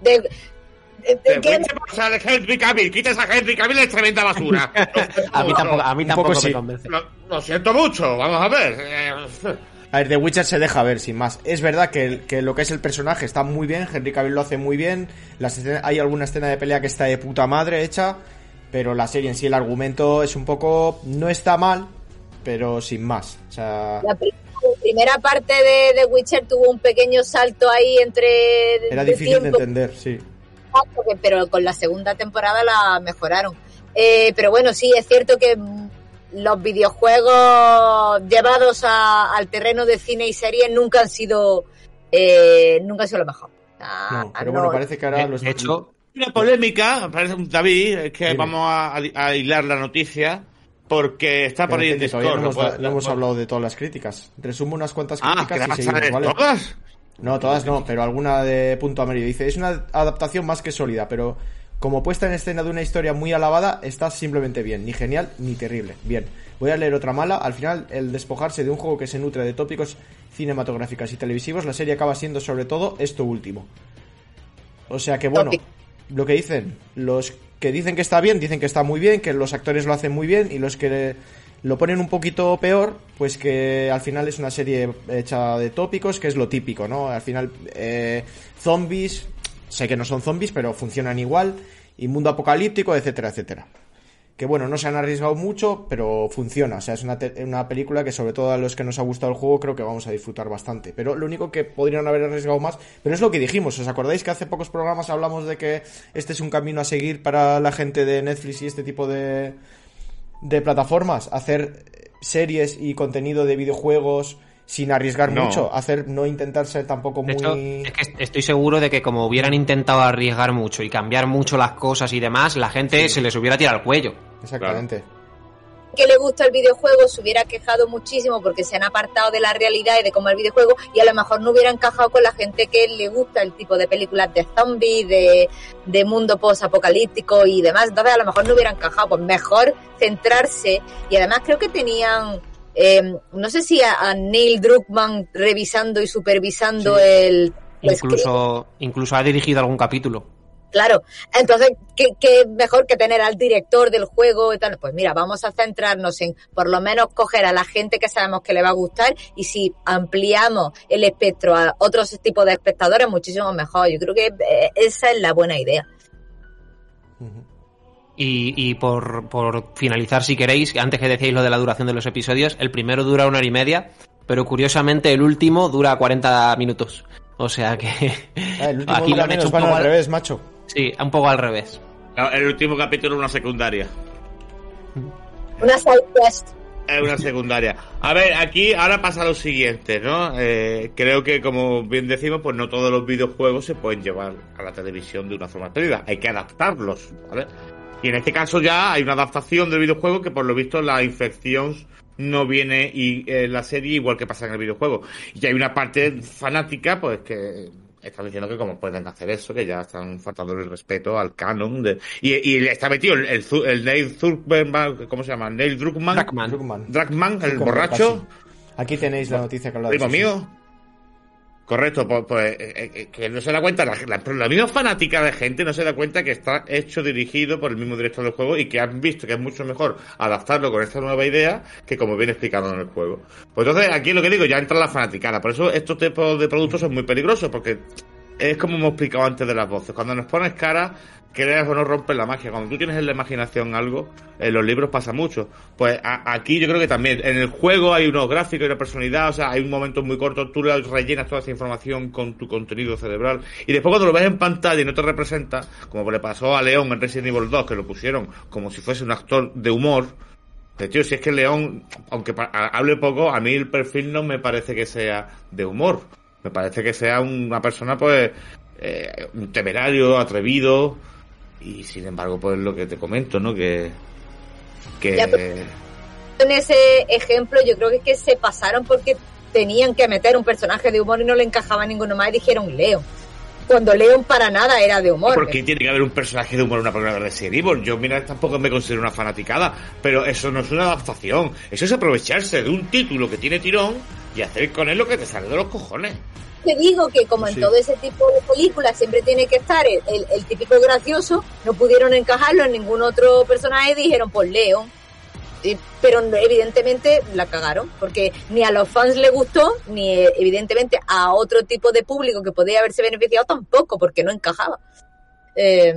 de- de- The ¿qué? Witcher por ser Henry Cavill. Quitas a Henry Cavill es tremenda basura. [LAUGHS] A mí tampoco, a mí tampoco me sí. convence. Lo, lo siento mucho, vamos a ver. A ver, The Witcher se deja ver, sin más. Es verdad que, que lo que es el personaje está muy bien, Henry Cavill lo hace muy bien, las escenas- hay alguna escena de pelea que está de puta madre hecha, pero la serie en sí, el argumento es un poco... no está mal, pero sin más. O sea, La pri- primera parte de The Witcher tuvo un pequeño salto ahí entre. era de difícil de tiempo, entender, sí. porque- pero con la segunda temporada la mejoraron. Eh, pero bueno, sí, es cierto que los videojuegos llevados a- al terreno de cine y series nunca han sido. eh, nunca han sido lo mejor. Ah, No, pero no. bueno, parece que ahora los... de hecho, una polémica, parece un David, es que Dime. vamos a, a hilar la noticia. Porque está por ahí en Discord. no hemos, ¿no? No hemos hablado de todas las críticas. Resumo unas cuantas Ah, críticas y seguimos, ¿vale? todas. No, todas no, pero alguna de punto amarillo. Dice, es una adaptación más que sólida, pero como puesta en escena de una historia muy alabada, está simplemente bien. Ni genial, ni terrible. Bien. Voy a leer otra mala. Al final, el despojarse de un juego que se nutre de tópicos cinematográficos y televisivos, la serie acaba siendo sobre todo esto último. O sea que bueno, lo que dicen, los que dicen que está bien, dicen que está muy bien, que los actores lo hacen muy bien, y los que lo ponen un poquito peor, pues que al final es una serie hecha de tópicos, que es lo típico, ¿no? Al final, eh, zombies, sé que no son zombies, pero funcionan igual, y mundo apocalíptico, etcétera, etcétera. Que bueno, no se han arriesgado mucho, pero funciona. O sea, es una, una película que sobre todo a los que nos ha gustado el juego creo que vamos a disfrutar bastante. Pero lo único que podrían haber arriesgado más, pero es lo que dijimos. ¿Os acordáis que hace pocos programas hablamos de que este es un camino a seguir para la gente de Netflix y este tipo de, de plataformas? Hacer series y contenido de videojuegos sin arriesgar No. mucho. Hacer, no intentar ser tampoco de muy... hecho, es que estoy seguro de que como hubieran intentado arriesgar mucho y cambiar mucho las cosas y demás, la gente se les hubiera tirado al cuello. Exactamente. que le gusta el videojuego se hubiera quejado muchísimo porque se han apartado de la realidad y de cómo el videojuego y a lo mejor no hubiera encajado con la gente que le gusta el tipo de películas de zombies, de, de mundo post-apocalíptico y demás. Entonces a lo mejor no hubiera encajado. Pues mejor centrarse y además creo que tenían... eh, no sé si a, a Neil Druckmann revisando y supervisando Sí. el, script. Incluso, incluso ha dirigido algún capítulo. Claro, entonces, ¿qué, qué mejor que tener al director del juego y tal? Pues mira, vamos a centrarnos en por lo menos coger a la gente que sabemos que le va a gustar y si ampliamos el espectro a otros tipos de espectadores, muchísimo mejor. Yo creo que eh, esa es la buena idea. Y, y por, por finalizar, si queréis, antes que decíais lo de la duración de los episodios, el primero dura una hora y media, pero curiosamente el último dura 40 minutos. O sea que Ah, el [LAUGHS] aquí lo han hecho un poco al al, revés, macho. sí, un poco al revés. El último capítulo es una secundaria. Una side quest. Es una secundaria. A ver, aquí ahora pasa lo siguiente, ¿no? Eh, creo que, como bien decimos, pues no todos los videojuegos se pueden llevar a la televisión de una forma expedida. Hay que adaptarlos, ¿vale? Y en este caso ya hay una adaptación del videojuego que, por lo visto, la infección no viene y, en la serie igual que pasa en el videojuego. Y hay una parte fanática, pues, que están diciendo que cómo pueden hacer eso, que ya están faltando el respeto al canon. De... Y, y le está metido el, el, el Neil Druckmann, ¿cómo se llama? Neil Druckmann. Druckmann. El Druckmann, borracho, casi. Aquí tenéis la noticia que habla de primo mío, Correcto, pues, pues eh, eh, que no se da cuenta, la, la, la, misma fanática de gente no se da cuenta que está hecho, dirigido por el mismo director del juego y que han visto que es mucho mejor adaptarlo con esta nueva idea que como viene explicado en el juego. Pues entonces, aquí lo que digo, ya entra la fanaticada. Por eso estos tipos de productos son muy peligrosos, porque es como hemos explicado antes de las voces. Cuando nos pones cara, creas o no rompes la magia. Cuando tú tienes en la imaginación algo, en los libros pasa mucho. Pues aquí yo creo que también, en el juego hay unos gráficos y una personalidad, o sea, hay un momento muy corto, tú rellenas toda esa información con tu contenido cerebral. Y después cuando lo ves en pantalla y no te representa, como le pasó a León en Resident Evil 2, que lo pusieron como si fuese un actor de humor, tío, si es que León, aunque hable poco, a mí el perfil no me parece que sea de humor. Me parece que sea una persona, pues, eh, un temerario, atrevido, y sin embargo, pues lo que te comento, ¿no? Que. que... Ya, en ese ejemplo, yo creo que, es que se pasaron porque tenían que meter un personaje de humor y no le encajaba ninguno más y dijeron León. Cuando León para nada era de humor. Porque tiene que haber un personaje de humor en una programa de serie. Yo, mira, tampoco me considero una fanaticada, pero eso no es una adaptación. Eso es aprovecharse de un título que tiene tirón y hacer con él lo que te sale de los cojones te digo que como en todo ese tipo de películas siempre tiene que estar el, el, típico gracioso, no pudieron encajarlo en ningún otro personaje y dijeron, pues Leo. pero evidentemente la cagaron, porque ni a los fans le gustó, ni evidentemente a otro tipo de público que podía haberse beneficiado tampoco, porque no encajaba. Eh,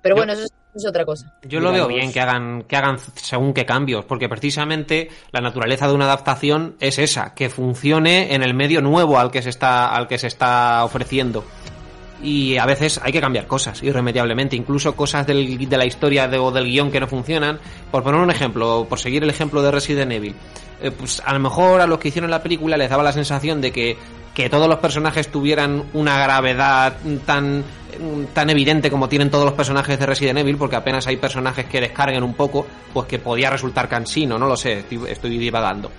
pero bueno, eso es es otra cosa. Yo lo veo bien que hagan, que hagan según qué cambios, porque precisamente la naturaleza de una adaptación es esa, que funcione en el medio nuevo al que se está, al que se está ofreciendo. Y a veces hay que cambiar cosas, irremediablemente, incluso cosas del, de la historia de, o del guion que no funcionan. Por poner un ejemplo, por seguir el ejemplo de Resident Evil, eh, pues a lo mejor a los que hicieron la película les daba la sensación de que, que todos los personajes tuvieran una gravedad tan tan evidente como tienen todos los personajes de Resident Evil, porque apenas hay personajes que descarguen un poco, pues que podía resultar cansino, no lo sé, estoy, divagando.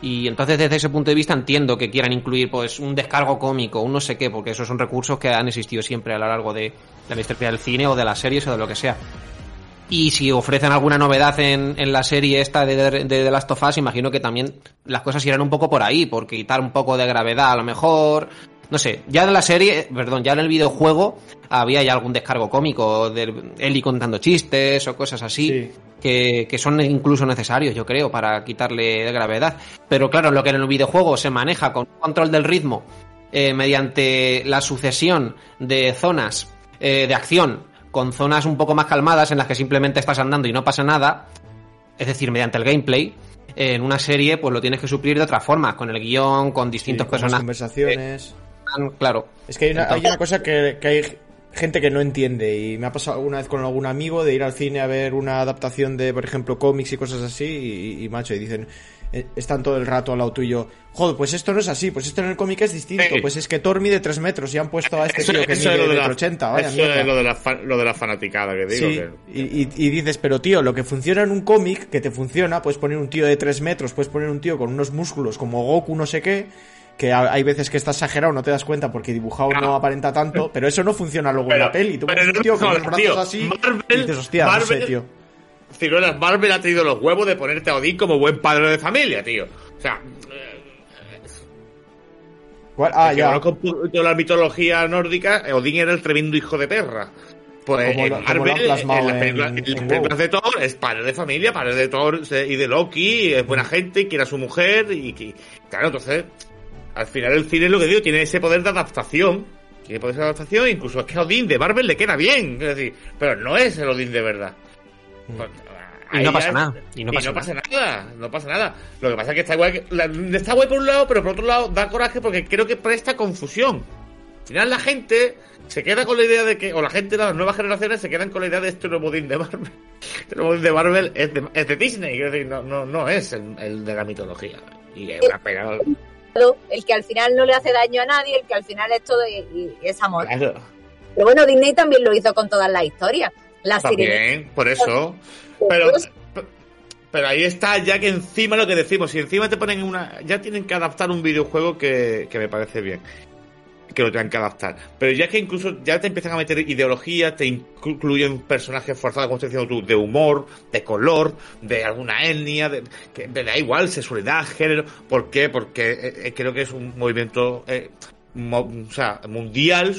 Y entonces desde ese punto de vista entiendo que quieran incluir pues un descargo cómico, un no sé qué, porque esos son recursos que han existido siempre a lo largo de la historia del cine o de las series o de lo que sea. Y si ofrecen alguna novedad en, en la serie esta de, de, de The Last of Us, imagino que también las cosas irán un poco por ahí, por quitar un poco de gravedad a lo mejor, no sé, ya en la serie, perdón, ya en el videojuego había ya algún descargo cómico de Eli contando chistes o cosas así. Que, que, son incluso necesarios, yo creo, para quitarle gravedad. Pero claro, lo que en el videojuego se maneja con control del ritmo eh, mediante la sucesión de zonas eh, de acción con zonas un poco más calmadas en las que simplemente estás andando y no pasa nada, es decir, mediante el gameplay, en una serie pues lo tienes que suplir de otra forma, con el guion, con distintos sí, con personajes. conversaciones claro. Es que hay una, hay una cosa que, que, hay gente que no entiende y me ha pasado alguna vez con algún amigo de ir al cine a ver una adaptación de, por ejemplo, cómics y cosas así y, y macho, y dicen, eh, están todo el rato al lado tuyo, joder, pues esto no es así, pues esto en el cómic es distinto, pues es que Thor mide 3 metros y han puesto a este tío que mide de 80, vaya Eso es lo de, la, lo de la fanaticada que digo. Sí, que... y, y, y, dices, pero tío, lo que funciona en un cómic, que te funciona, puedes poner un tío de 3 metros, puedes poner un tío con unos músculos como Goku, no sé qué, que hay veces que está exagerado, no te das cuenta porque dibujado no aparenta tanto, pero eso no funciona luego pero, en la peli. Tú ves un tío con los brazos tío, así Marvel, y dices, hostia, Marvel, no sé, tío. Ciruelas, Marvel ha tenido los huevos de ponerte a Odín como buen padre de familia, tío. O sea... ¿Cuál? Ah, ya. Con la mitología nórdica, Odín era el tremendo hijo de perra. Pues como lo, Marvel, en, en, las películas, en, en películas de Thor es padre de familia, padre de Thor y de Loki, es buena gente, quiere a su mujer y, y claro, entonces al final el cine es lo que digo, tiene ese poder de adaptación. Tiene poder de adaptación, incluso es que a Odín de Marvel le queda bien. Es decir, pero no es el Odín de verdad. Pues, y no pasa nada. Y no, y pasa, nada. nada. No pasa nada. Lo que pasa es que está guay, está guay por un lado, pero por otro lado da coraje porque creo que presta confusión. Al final la gente se queda con la idea de que, o la gente de las nuevas generaciones se quedan con la idea de este nuevo Odín de Marvel. [LAUGHS] Este nuevo Odín de Marvel es de, es de Disney. Es decir, no, no, no es el, el de la mitología. Y es una pena el que al final no le hace daño a nadie, el que al final es todo y, y es amor. Claro. Pero bueno, Disney también lo hizo con todas las historias. La también, por eso. Pero, pero ahí está ya que encima lo que decimos, si encima te ponen una... Ya tienen que adaptar un videojuego que, que me parece bien que lo tengan que adaptar. Pero ya que incluso ya te empiezan a meter ideología, te incluyen personajes forzados, como estoy diciendo tú, de humor, de color, de alguna etnia, de, que me da igual, sexualidad, género. ¿Por qué? Porque eh, creo que es un movimiento eh, mo- sea, mundial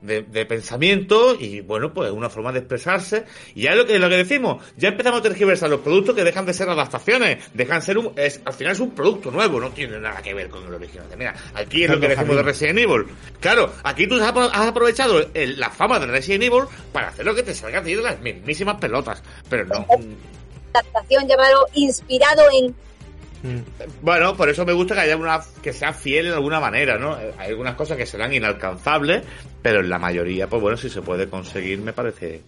de, de pensamiento y bueno, pues una forma de expresarse. Y ya es lo que, lo que decimos, ya empezamos a tergiversar los productos que dejan de ser adaptaciones, dejan ser un, es, al final es un producto nuevo, no tiene nada que ver con el original. Mira, aquí es lo que decimos de. Resident Evil. Claro, aquí tú has, apro- has aprovechado el- la fama de Resident Evil para hacer lo que te salga de las mismísimas pelotas. Pero no, adaptación llamado inspirado en Bueno, por eso me gusta que haya una que sea fiel en alguna manera, ¿no? Hay algunas cosas que serán inalcanzables, pero en la mayoría, pues bueno, si se puede conseguir, me parece.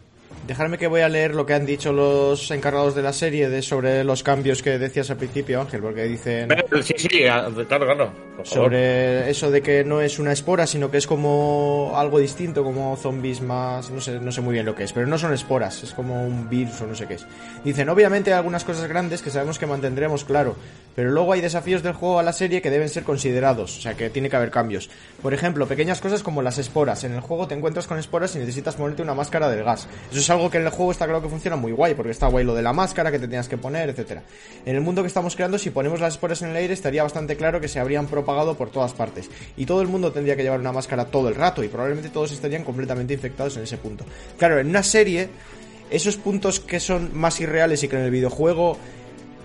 Dejarme que voy a leer lo que han dicho los encargados de la serie de sobre los cambios que decías al principio, Ángel, porque dicen sí, sí, ah, claro, claro. sobre eso de que no es una espora, sino que es como algo distinto, como zombies más, no sé, no sé muy bien lo que es, pero no son esporas, es como un virus o no sé qué es. Dicen, obviamente hay algunas cosas grandes que sabemos que mantendremos, claro, pero luego hay desafíos del juego a la serie que deben ser considerados, o sea que tiene que haber cambios. Por ejemplo, pequeñas cosas como las esporas. En el juego te encuentras con esporas y necesitas ponerte una máscara del gas. Eso es algo que en el juego está claro que funciona muy guay, porque está guay lo de la máscara que te tenías que poner, etcétera. En el mundo que estamos creando, si ponemos las esporas en el aire, estaría bastante claro que se habrían propagado por todas partes. Y todo el mundo tendría que llevar una máscara todo el rato, y probablemente todos estarían completamente infectados en ese punto. Claro, en una serie, esos puntos que son más irreales y que en el videojuego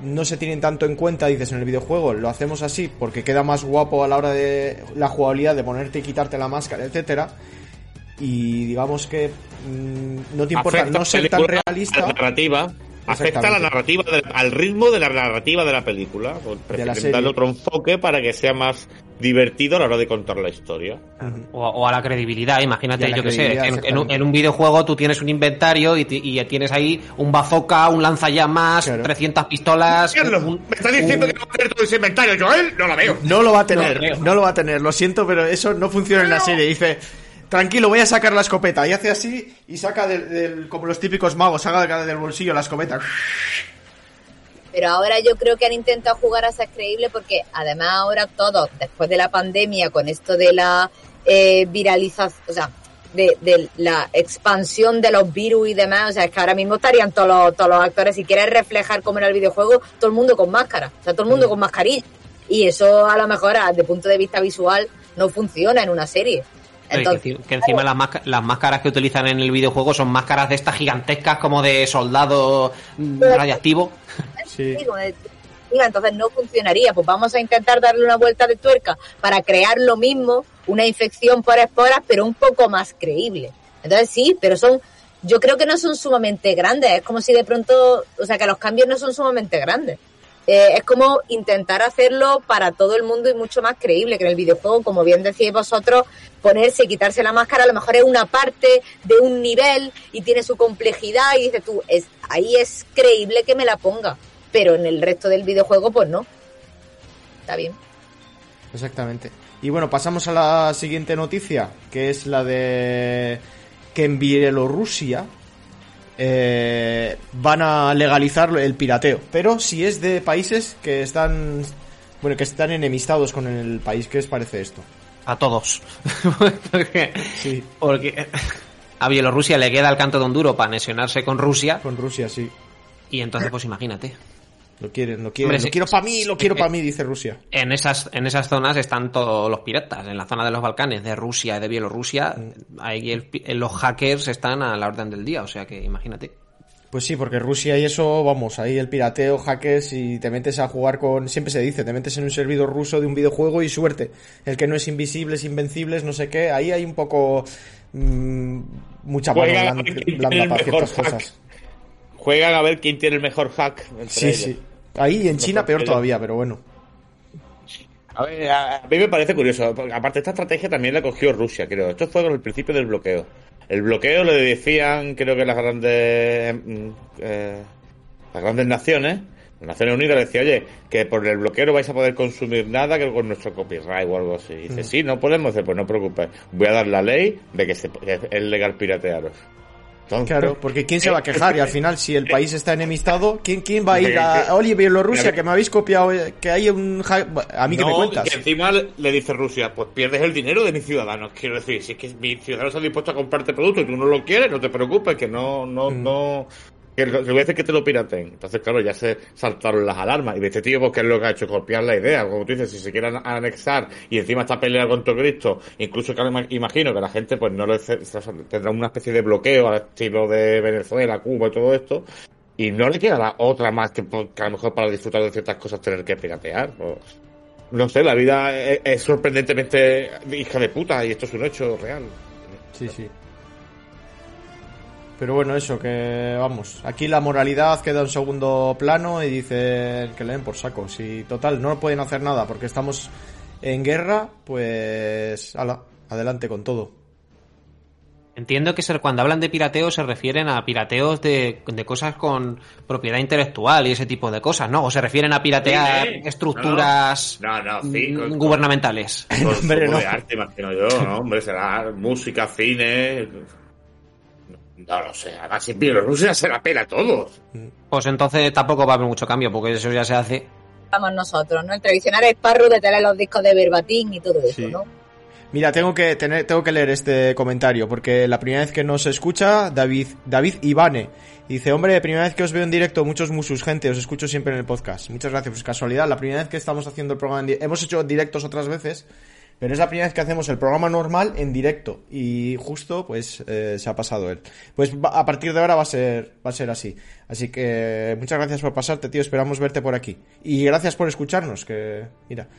no se tienen tanto en cuenta, dices en el videojuego, lo hacemos así porque queda más guapo a la hora de la jugabilidad de ponerte y quitarte la máscara, etcétera. Y digamos que mm, no te importa Afecta no ser la tan realista. a la narrativa. Afecta a la narrativa, del- al ritmo de la narrativa de la película. Darle otro enfoque para que sea más divertido a la hora de contar la historia. O, o a la credibilidad, imagínate, la yo que sé, en, en un, en un videojuego tú tienes un inventario y, y tienes ahí un bazooka, un lanzallamas, Claro. 300 pistolas. Un- me estás diciendo un- que no va a tener todo ese inventario, Joel, no la veo. No lo va a No tener, creo. no, lo va a tener, lo siento, pero eso no funciona en la serie. Dice, tranquilo, voy a sacar la escopeta. Y hace así y saca del, del- como los típicos magos, saca del bolsillo la escopeta. Pero ahora yo creo que han intentado jugar a ser creíble porque además ahora todos, después de la pandemia, con esto de la eh, viralización, o sea, de, de la expansión de los virus y demás, o sea, es que ahora mismo estarían todos los, todos los actores, si quieres reflejar como era el videojuego, todo el mundo con máscara, o sea, todo el mundo con mascarilla. Y eso a lo mejor, desde el punto de vista visual, no funciona en una serie. Que, Entonces, que encima las, las máscaras que utilizan en el videojuego son máscaras de estas gigantescas como de soldado mm, radiactivo. [LAUGHS] Sí. Entonces no funcionaría. Pues vamos a intentar darle una vuelta de tuerca para crear lo mismo, una infección por esporas, pero un poco más creíble. Entonces sí, pero son, yo creo que no son sumamente grandes. Es como si de pronto, o sea, que los cambios no son sumamente grandes. Eh, es como intentar hacerlo para todo el mundo y mucho más creíble que en el videojuego, como bien decíais vosotros, ponerse y quitarse la máscara a lo mejor es una parte de un nivel y tiene su complejidad y dices tú, es, ahí es creíble que me la ponga, pero en el resto del videojuego pues no. Está bien. Exactamente. Y bueno, pasamos a la siguiente noticia, que es la de que en Bielorrusia eh, van a legalizar el pirateo, pero si es de países que están bueno, que están enemistados con el país, ¿qué os parece esto? A todos. [LAUGHS] porque, Sí. porque a Bielorrusia le queda el canto de Honduro para anexionarse con Rusia Con Rusia, sí. y entonces pues imagínate. Lo quieren, lo quieren. Hombre, lo sí. quiero para mí, lo quiero para mí, dice Rusia. En esas, en esas zonas están todos los piratas. En la zona de los Balcanes, de Rusia y de Bielorrusia, ahí el pi- los hackers están a la orden del día. O sea que imagínate. Pues sí, porque Rusia y eso, vamos, ahí el pirateo, hackers y te metes a jugar con, siempre se dice, te metes en un servidor ruso de un videojuego y suerte. El que no es invisible, es invencible, es no sé qué, ahí hay un poco mm, mucha mano blanda, para ciertas hack. cosas. Juegan a ver quién tiene el mejor hack. entre Sí, ellos. sí. Ahí y en China peor todavía, pero bueno. A, ver, a, a mí me parece curioso. Aparte, esta estrategia también la cogió Rusia, creo. Esto fue con el principio del bloqueo. El bloqueo le decían, creo que las grandes, mm, eh, las grandes naciones, las Naciones Unidas, le decía, oye, que por el bloqueo no vais a poder consumir nada que con nuestro copyright o algo así. Y dice, sí, no podemos. Dice, pues no os preocupéis. Voy a dar la ley de que se- que es legal piratearos. Entonces, Claro, porque ¿quién se va a quejar? Y al final, si el país está enemistado, ¿quién, quién va a ir a, oye, Bielorrusia, que me habéis copiado, eh, que hay un... hack"? A mí que me No, cuentas. que encima le le dice Rusia, pues pierdes el dinero de mis ciudadanos. Quiero decir, si es que mis ciudadanos están dispuestos a comprarte producto y tú no lo quieres, no te preocupes, que no, no, Mm. no, Que lo que voy a es que te lo pirateen. Entonces, claro, ya se saltaron las alarmas. Y este tío, pues, ¿qué es lo que ha hecho? Copiar la idea. Como tú dices, si se quieren anexar y encima está peleando con todo Cristo, incluso que imagino que la gente, pues, no le tendrá una especie de bloqueo al estilo de Venezuela, Cuba y todo esto. Y no le queda otra más que, pues, que a lo mejor para disfrutar de ciertas cosas tener que piratear. Pues, no sé, la vida es, es sorprendentemente hija de puta y esto es un hecho real. Sí, sí. Pero bueno, eso, que vamos. Aquí la moralidad queda en segundo plano y dicen que leen por saco. Si total no pueden hacer nada porque estamos en guerra, pues. Ala, adelante con todo. Entiendo que ser, cuando hablan de pirateo se refieren a pirateos de, de, cosas con propiedad intelectual y ese tipo de cosas, ¿no? O se refieren a piratear Sí, sí. estructuras No, no, no, sí, mm, con- gubernamentales. Hombre, como no. de arte, imagino yo, ¿no? Hombre, será música, cine. No lo sé, además en Bielorrusia se la pela a todos. Pues entonces tampoco va a haber mucho cambio, porque eso ya se hace. Vamos nosotros, ¿no? El tradicional esparro de tener los discos de verbatim y todo eso, Sí. ¿no? Mira, tengo que tener, tengo que leer este comentario porque la primera vez que nos escucha, David, David Ivane, dice, hombre, primera vez que os veo en directo, muchos musus, gente, os escucho siempre en el podcast. Muchas gracias, pues casualidad, la primera vez que estamos haciendo el programa en di- hemos hecho directos otras veces, pero es la primera vez que hacemos el programa normal en directo y justo, pues, eh, se ha pasado él. Pues a partir de ahora va a ser, va a ser así. Así que muchas gracias por pasarte, tío, esperamos verte por aquí. Y gracias por escucharnos, que, mira,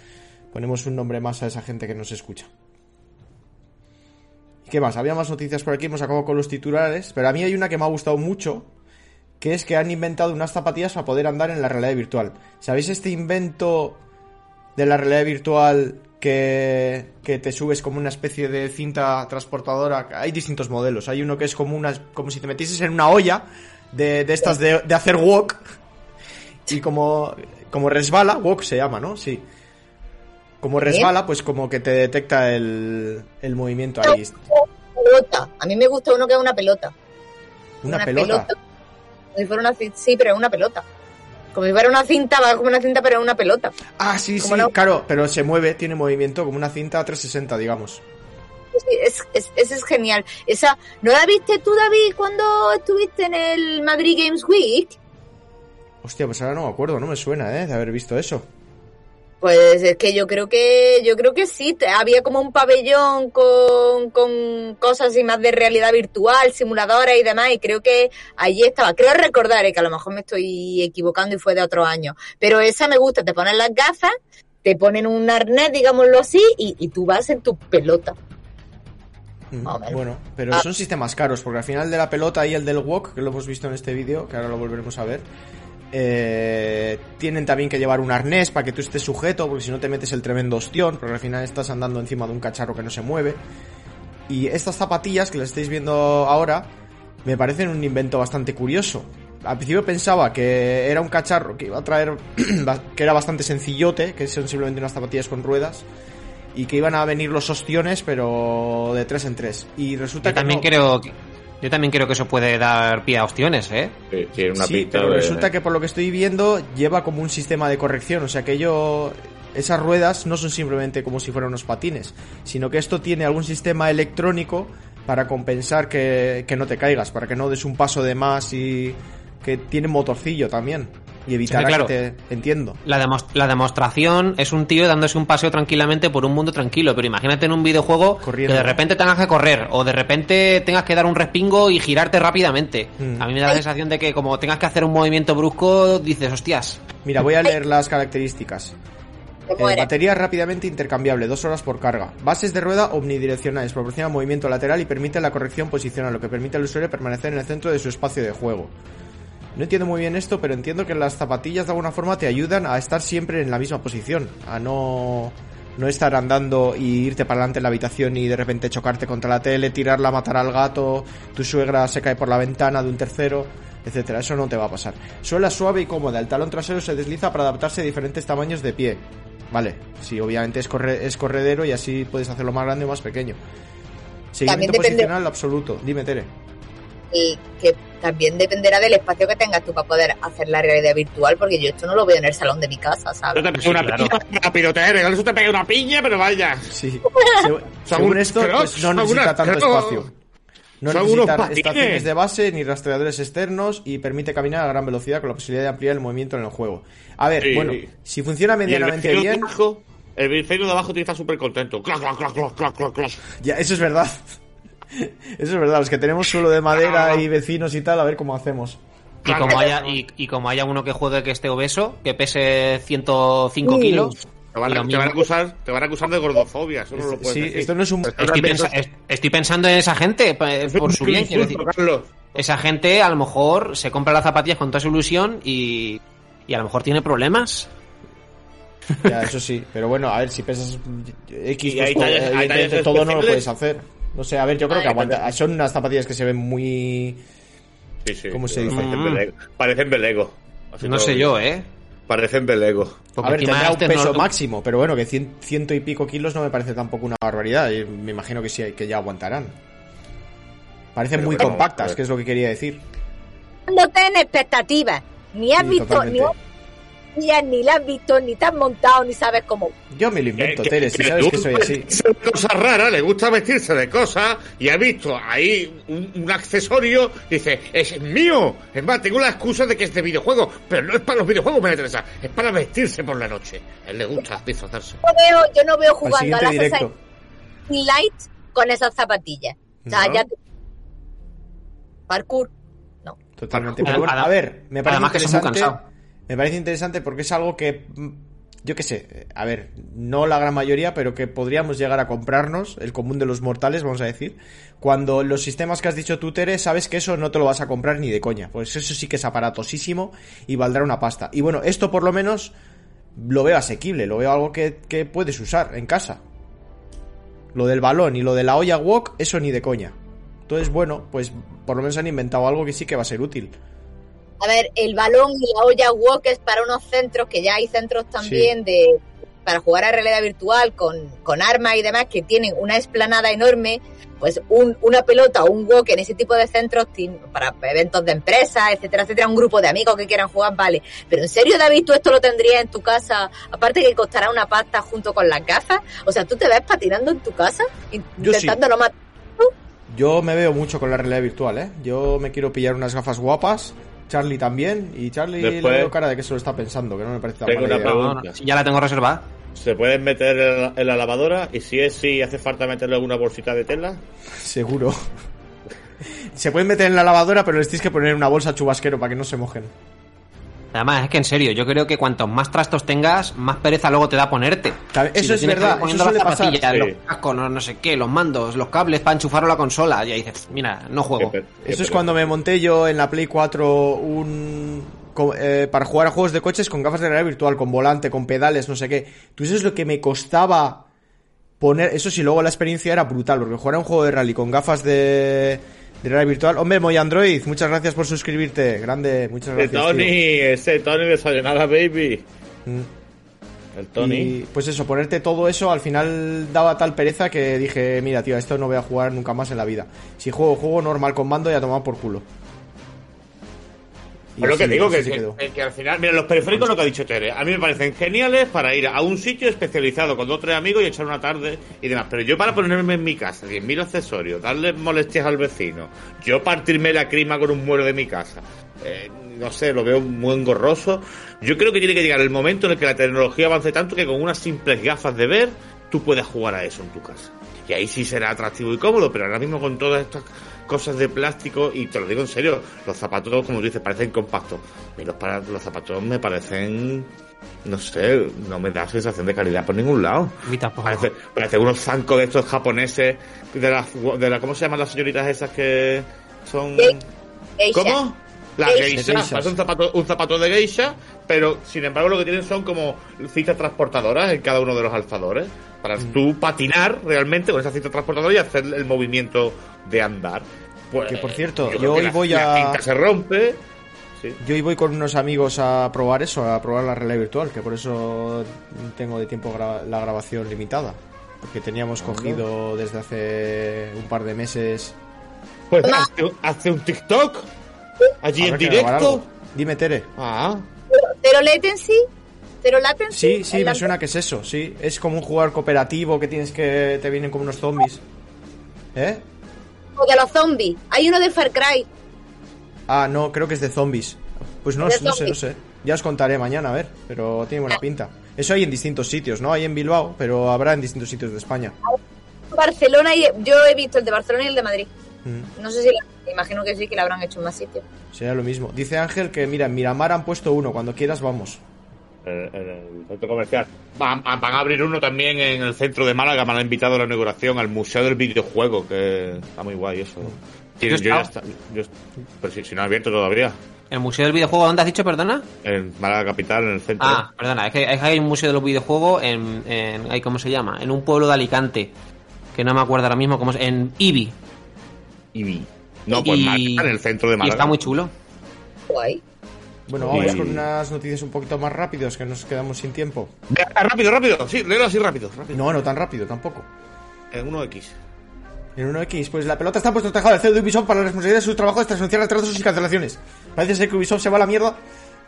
ponemos un nombre más a esa gente que nos escucha. ¿Y qué más? Había más noticias por aquí, hemos acabado con los titulares, pero a mí hay una que me ha gustado mucho, que es que han inventado unas zapatillas para poder andar en la realidad virtual. ¿Sabéis este invento de la realidad virtual que, que te subes como una especie de cinta transportadora? Hay distintos modelos, hay uno que es como una, como si te metieses en una olla de, de estas de, de hacer walk y como, como resbala, walk se llama, ¿no? Sí. Como resbala, pues como que te detecta el, el movimiento ahí. Pelota. A mí me gusta uno que es una pelota. Una, pelota. Como si fuera una ci- sí, pero es una pelota. Como si fuera una cinta, va como una cinta, pero es una pelota. Ah, sí, sí, claro, pero se mueve, tiene movimiento como una cinta 360, digamos. Sí, es, es, ese es genial. Esa, ¿no la viste tú, David, cuando estuviste en el Madrid Games Week? Hostia, pues ahora no me acuerdo, no me suena, ¿eh? De haber visto eso. Pues es que yo creo que yo creo que sí, había como un pabellón con, con cosas y más de realidad virtual, simuladora y demás, y creo que allí estaba. Creo recordar, eh, que a lo mejor me estoy equivocando y fue de otro año, pero esa me gusta, te ponen las gafas, te ponen un arnés, digámoslo así, y, y tú vas en tu pelota. Mm. Bueno, pero Ah. son sistemas caros, porque al final de la pelota y el del walk, que lo hemos visto en este vídeo, que ahora lo volveremos a ver, eh, tienen también que llevar un arnés para que tú estés sujeto, porque si no te metes el tremendo ostión, porque al final estás andando encima de un cacharro que no se mueve. Y estas zapatillas que las estáis viendo ahora, me parecen un invento bastante curioso. Al principio pensaba que era un cacharro que iba a traer, [CLEARS THROAT] que era bastante sencillote, que son simplemente unas zapatillas con ruedas, y que iban a venir los ostiones, pero de tres en tres. Y resulta Yo que también no. creo que, yo también creo que eso puede dar pie a opciones, ¿eh? Sí, tiene una sí, pero de- resulta que por lo que estoy viendo lleva como un sistema de corrección, o sea que yo esas ruedas no son simplemente como si fueran unos patines, sino que esto tiene algún sistema electrónico para compensar que, que no te caigas, para que no des un paso de más y que tiene motorcillo también y evitará claro. que te entiendo. La, demos- la demostración es un tío dándose un paseo tranquilamente por un mundo tranquilo, pero imagínate en un videojuego Corriendo. que de repente tengas que correr o de repente tengas que dar un respingo y girarte rápidamente. Mm. A mí me da la sensación de que como tengas que hacer un movimiento brusco, dices, hostias, Mira, voy a leer las características. ¿Cómo Eh, batería rápidamente intercambiable, dos horas por carga. Bases de rueda omnidireccionales, proporciona movimiento lateral y permite la corrección posicional, lo que permite al usuario permanecer en el centro de su espacio de juego. No entiendo muy bien esto, pero entiendo que las zapatillas de alguna forma te ayudan a estar siempre en la misma posición, a no no estar andando y irte para adelante en la habitación y de repente chocarte contra la tele, tirarla, matar al gato, tu suegra se cae por la ventana de un tercero, etcétera. Eso no te va a pasar. Suela suave y cómoda, el talón trasero se desliza para adaptarse a diferentes tamaños de pie. Vale, sí, obviamente es, corre- es corredero y así puedes hacerlo más grande o más pequeño. Seguimiento depende- posicional absoluto. Dime, Tere. Y que también dependerá del espacio que tengas tú para poder hacer la realidad virtual, porque yo esto no lo veo en el salón de mi casa, Yo ¿sabes? te pegué Sí, una claro. piña para pirotear, eso te pegué una piña, pero vaya. Sí. [LAUGHS] Se- según Según esto, pues no necesita tanto [LAUGHS] espacio. No necesita estaciones de base ni rastreadores externos y permite caminar a gran velocidad con la posibilidad de ampliar el movimiento en el juego. A ver, Sí. bueno, si funciona el medianamente bien, de abajo, el vecino de abajo tiene que estar súper contento. Clac, clac, clac. ya, eso es verdad. [LAUGHS] Eso es verdad, los que tenemos suelo de madera y vecinos y tal, a ver cómo hacemos. Y como haya, y, y como haya uno que juegue que esté obeso, que pese 105 kilos. Te van, a, lo te van a mismo. acusar, te van a acusar de gordofobia, eso no lo puedes Sí, decir. esto no es un... Estoy, pensa- es- estoy pensando en esa gente, un por su bien, quiero decir. Esa gente a lo mejor se compra las zapatillas con toda su ilusión y, y a lo mejor tiene problemas. Ya, eso sí, pero bueno, a ver, si pesas X, Y pues, hay todo, tallas- hay evidentemente tallas todo no lo puedes hacer. No sé, a ver, yo creo que Ay, aguanta. Son unas zapatillas que se ven muy... Sí, sí. ¿Cómo se dice? Parecen belego. Parecen belego. No sé yo, ¿eh? Parecen belego. Porque a ver, tendrá un este peso no- máximo, pero bueno, que cien- ciento y pico kilos no me parece tampoco una barbaridad. y me imagino que sí, que ya aguantarán. Parecen Pero muy bueno, compactas, ver. que es lo que quería decir. No ten expectativas. Ni has Sí, visto, totalmente. ni, has- ni la has visto, ni te has montado, ni sabes cómo. Yo me lo invento, Que- Tere, si sabes que soy así. cosas raras, le gusta vestirse de cosas y ha visto ahí un, un accesorio dice, es mío. Es más, tengo la excusa de que es de videojuego, pero no es para los videojuegos, me interesa, es para vestirse por la noche. A él le gusta disfrazarse. Yo, veo, yo no veo jugando a siguiente la directo. Assassin's Light con esas zapatillas. O sea, No. ya te- Parkour. Totalmente. Además- Pero bueno, a ver, me parece además que son muy interesante. Me parece interesante porque es algo que. mm, Yo qué sé, a ver, no la gran mayoría, pero que podríamos llegar a comprarnos, el común de los mortales, vamos a decir, cuando los sistemas que has dicho tú, Tere, sabes que eso no te lo vas a comprar ni de coña. Pues eso sí que es aparatosísimo y valdrá una pasta. Y bueno, esto por lo menos lo veo asequible, lo veo algo que, que puedes usar en casa. Lo del balón y lo de la olla wok, eso ni de coña. Entonces, bueno, pues por lo menos han inventado algo que sí que va a ser útil. A ver, el balón y la olla walk es para unos centros, que ya hay centros también de para jugar a realidad virtual con, con armas y demás, que tienen una esplanada enorme, pues un, una pelota o un walk en ese tipo de centros para eventos de empresas, etcétera, etcétera, un grupo de amigos que quieran jugar, vale. Pero en serio, David, tú esto lo tendrías en tu casa, aparte que costará una pasta junto con las gafas, o sea, tú te ves patinando en tu casa, sí. intentando no matar. Yo me veo mucho con la realidad virtual, ¿eh? Yo me quiero pillar unas gafas guapas. Charlie también. Y Charlie Después- le veo cara de que se lo está pensando, que no me parece tan Tengo una idea. pregunta. Ya la tengo reservada. ¿Se pueden meter en la, en la lavadora? Y si es si hace falta meterle alguna bolsita de tela. [LAUGHS] Seguro. [LAUGHS] se pueden meter en la lavadora, pero les tienes que poner una bolsa chubasquero para que no se mojen. Además, es que en serio, yo creo que cuantos más trastos tengas, más pereza luego te da ponerte. Claro, Si eso es verdad, poniendo eso las pasar. Sí. los cascos, no, no sé qué, los mandos, los cables para enchufarlo a la consola. Y ahí dices, mira, no juego. Qué per- qué Eso es cuando me monté yo en la Play 4 un... eh, para jugar a juegos de coches con gafas de realidad virtual, con volante, con pedales, no sé qué. Tú eso es lo que me costaba poner... Eso sí, luego la experiencia era brutal, porque jugar a un juego de rally con gafas de, de virtual... Hombre, Moy Android, muchas gracias por suscribirte. Grande, muchas gracias. Tony, tío. ese Tony desayunada, baby. Mm. El Tony. Y pues eso, ponerte todo eso al final daba tal pereza que dije, mira, tío, esto no voy a jugar nunca más en la vida. Si juego, juego normal con mando y a tomar por culo. Es lo que digo, que, que al final, mira, los periféricos, lo que ha dicho Tere, a mí me parecen geniales para ir a un sitio especializado con dos o tres amigos y echar una tarde y demás. Pero yo para ponerme en mi casa 10.000 accesorios, darle molestias al vecino, yo partirme la crima con un muero de mi casa, eh, no sé, lo veo muy engorroso. Yo creo que tiene que llegar el momento en el que la tecnología avance tanto que con unas simples gafas de ver tú puedas jugar a eso en tu casa. Y ahí sí será atractivo y cómodo, pero ahora mismo con todas estas cosas de plástico, y te lo digo en serio, los zapatos, como tú dices, parecen compactos. A mí los, para- los zapatos me parecen, no sé, no me da sensación de calidad por ningún lado. Parece, parece unos zancos de estos japoneses, de las, de la, ¿cómo se llaman las señoritas esas que son... Geisha. ¿Cómo? Las Geisha. Parece un zapato, un zapato de geisha, pero sin embargo lo que tienen son como cintas transportadoras en cada uno de los alzadores. Para Mm. tú patinar realmente con esa cinta transportadora y hacer el movimiento de andar. Pues, Que, por cierto, creo yo hoy la- voy la a- cinta se rompe. Sí. Yo hoy voy con unos amigos a probar eso, a probar la realidad virtual, que por eso tengo de tiempo gra- la grabación limitada. Porque teníamos cogido desde hace un par de meses. Pues hace, hace un TikTok allí Habrá en directo. Dime, Tere. Ah, Cero latency, cero latency. Sí, sí, me suena que es eso, sí. Es como un jugador cooperativo que tienes que... te vienen como unos zombies. ¿Eh? O de los zombies. Hay uno de Far Cry. Ah, no, creo que es de zombies. Pues no, no sé, no sé. Ya os contaré mañana, a ver, pero tiene buena pinta. Eso hay en distintos sitios, ¿no? Hay en Bilbao, pero habrá en distintos sitios de España. Barcelona y yo he visto el de Barcelona y el de Madrid. Mm, No sé si la- imagino que sí que lo habrán hecho en más sitios. será lo mismo. Dice Ángel que, mira, en Miramar han puesto uno, cuando quieras vamos. En, en el centro comercial. Van, van a abrir uno también en el centro de Málaga. Me han invitado a la inauguración al Museo del Videojuego, que está muy guay eso. Sí, Yo yo ya está- yo- pero si, si no ha abierto todavía. ¿El Museo del Videojuego dónde has dicho, perdona? En Málaga Capital, en el centro. Ah, perdona, es que, es que hay un museo de los videojuegos en, en ¿cómo se llama? En un pueblo de Alicante, que no me acuerdo ahora mismo cómo es, en Ibi. Y, no, pues Y- Málaga, en el centro de Y Málaga. está muy chulo. Guay. Bueno, Sí. vamos con unas noticias un poquito más rápidas, que nos quedamos sin tiempo. Rápido, rápido. Sí, léelo así rápido. rápido. No, no tan rápido tampoco. En 1X. En 1X, pues la pelota está puesta tejado del CEO de Ubisoft para la responsabilidad de sus trabajos tras anunciar retrasos y cancelaciones. Parece ser que Ubisoft se va a la mierda.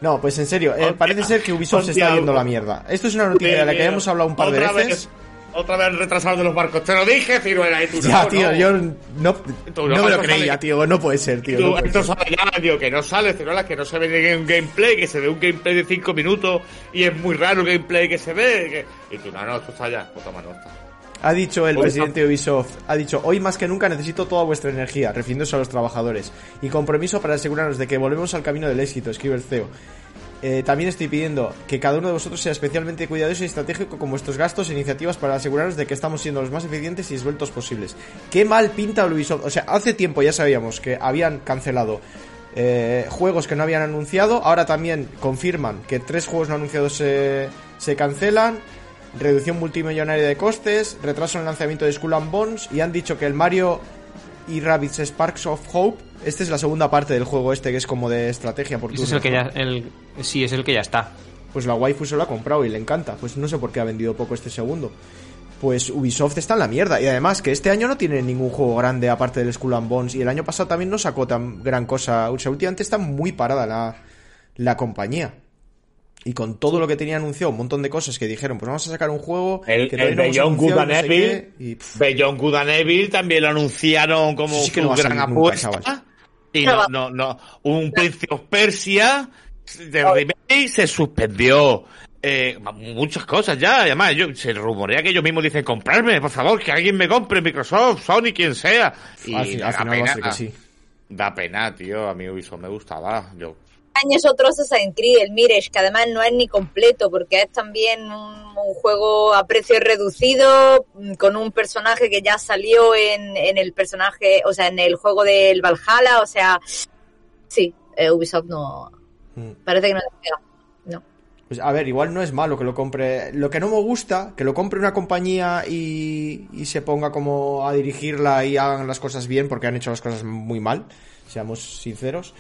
No, pues en serio, eh, parece ser que Ubisoft se está yendo a la mierda. Esto es una noticia de la que Eh, hemos hablado un par de veces. Otra vez retrasado de los barcos. Te lo dije, Ciruela, y tú Ya, no, tío, no. yo no, no me no, lo creía, sale- tío. No puede ser, tío. Tú, no esto sale ya, tío, que no sale, Ciruela, que no se ve un gameplay, que se ve un gameplay de 5 minutos y es muy raro el gameplay que se ve. que- Y tú, no, no, esto está ya. Pues toma nota. Ha dicho el presidente de Ubisoft, ha dicho, hoy más que nunca necesito toda vuestra energía, refiriéndose a los trabajadores, y compromiso para asegurarnos de que volvemos al camino del éxito, escribe el CEO. Eh, también estoy pidiendo que cada uno de vosotros sea especialmente cuidadoso y estratégico con vuestros gastos e iniciativas para asegurarnos de que estamos siendo los más eficientes y esbeltos posibles. Qué mal pinta Ubisoft. O sea, hace tiempo ya sabíamos que habían cancelado eh, juegos que no habían anunciado. Ahora también confirman que tres juegos no anunciados se, se cancelan. Reducción multimillonaria de costes. Retraso en el lanzamiento de Skull and Bones. Y han dicho que el Mario y Rabbids Sparks of Hope. Esta es la segunda parte del juego este que es como de estrategia por es el que ¿no? ya, el, sí, es el que ya está. Pues la waifu se lo ha comprado y le encanta. Pues no sé por qué ha vendido poco este segundo. Pues Ubisoft está en la mierda. Y además que este año no tiene ningún juego grande aparte del Skull and Bones. Y el año pasado también no sacó tan gran cosa. O sea, últimamente está muy parada la, la compañía. Y con todo lo que tenía anunciado, un montón de cosas que dijeron, pues vamos a sacar un juego El, que el Beyond Good and no sé Evil. y, Beyond Good and Evil también lo anunciaron como sí que no gran nunca, apuesta. y No no, no, no. Un Prince of Persia de remake se suspendió. Eh, muchas cosas ya. Además, yo, se rumorea que ellos mismos dicen: comprarme, por favor, que alguien me compre Microsoft, Sony, quien sea. Y al, final va a pena, ser que sí. Da pena, tío. A mí Ubisoft me gustaba. Yo año es otro Assassin's Creed, el Mirage, que además no es ni completo, porque es también un, un juego a precio reducido, mm, con un personaje que ya salió en, en el personaje, o sea, en el juego del Valhalla, o sea, sí, eh, Ubisoft no, Mm. parece que no no. Pues a ver, igual no es malo que lo compre. Lo que no me gusta, que lo compre una compañía y, y se ponga como a dirigirla y hagan las cosas bien, porque han hecho las cosas muy mal, seamos sinceros.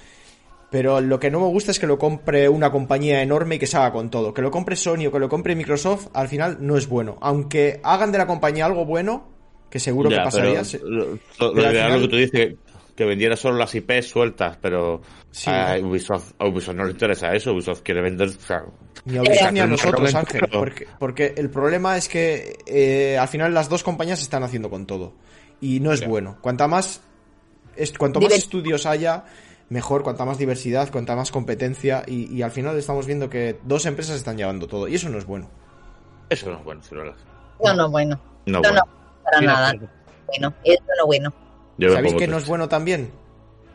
Pero lo que no me gusta es que lo compre una compañía enorme y que se haga con todo. Que lo compre Sony o que lo compre Microsoft, al final no es bueno. Aunque hagan de la compañía algo bueno, que seguro que pasaría. pero lo, lo- pero lo final- que tú dices, que vendiera solo las IPs sueltas, pero Sí. a, Ubisoft, a Ubisoft no le interesa eso, Ubisoft quiere vender... o sea, Ni a Ubisoft ni a nosotros, Ángel. Porque, porque el problema es que eh, al final las dos compañías están haciendo con todo. Y no es Ya. bueno. Cuanta más, es, cuanto más estudios haya, mejor. Cuanta más diversidad, cuanta más competencia. Y, y al final estamos viendo que dos empresas están llevando todo. Y eso no es bueno. eso no es bueno, Ciruelas. No, no, bueno. No, No, bueno. no, para Sí, no, nada. pero- Bueno, eso no bueno. Yo ¿Sabéis que no es bueno también?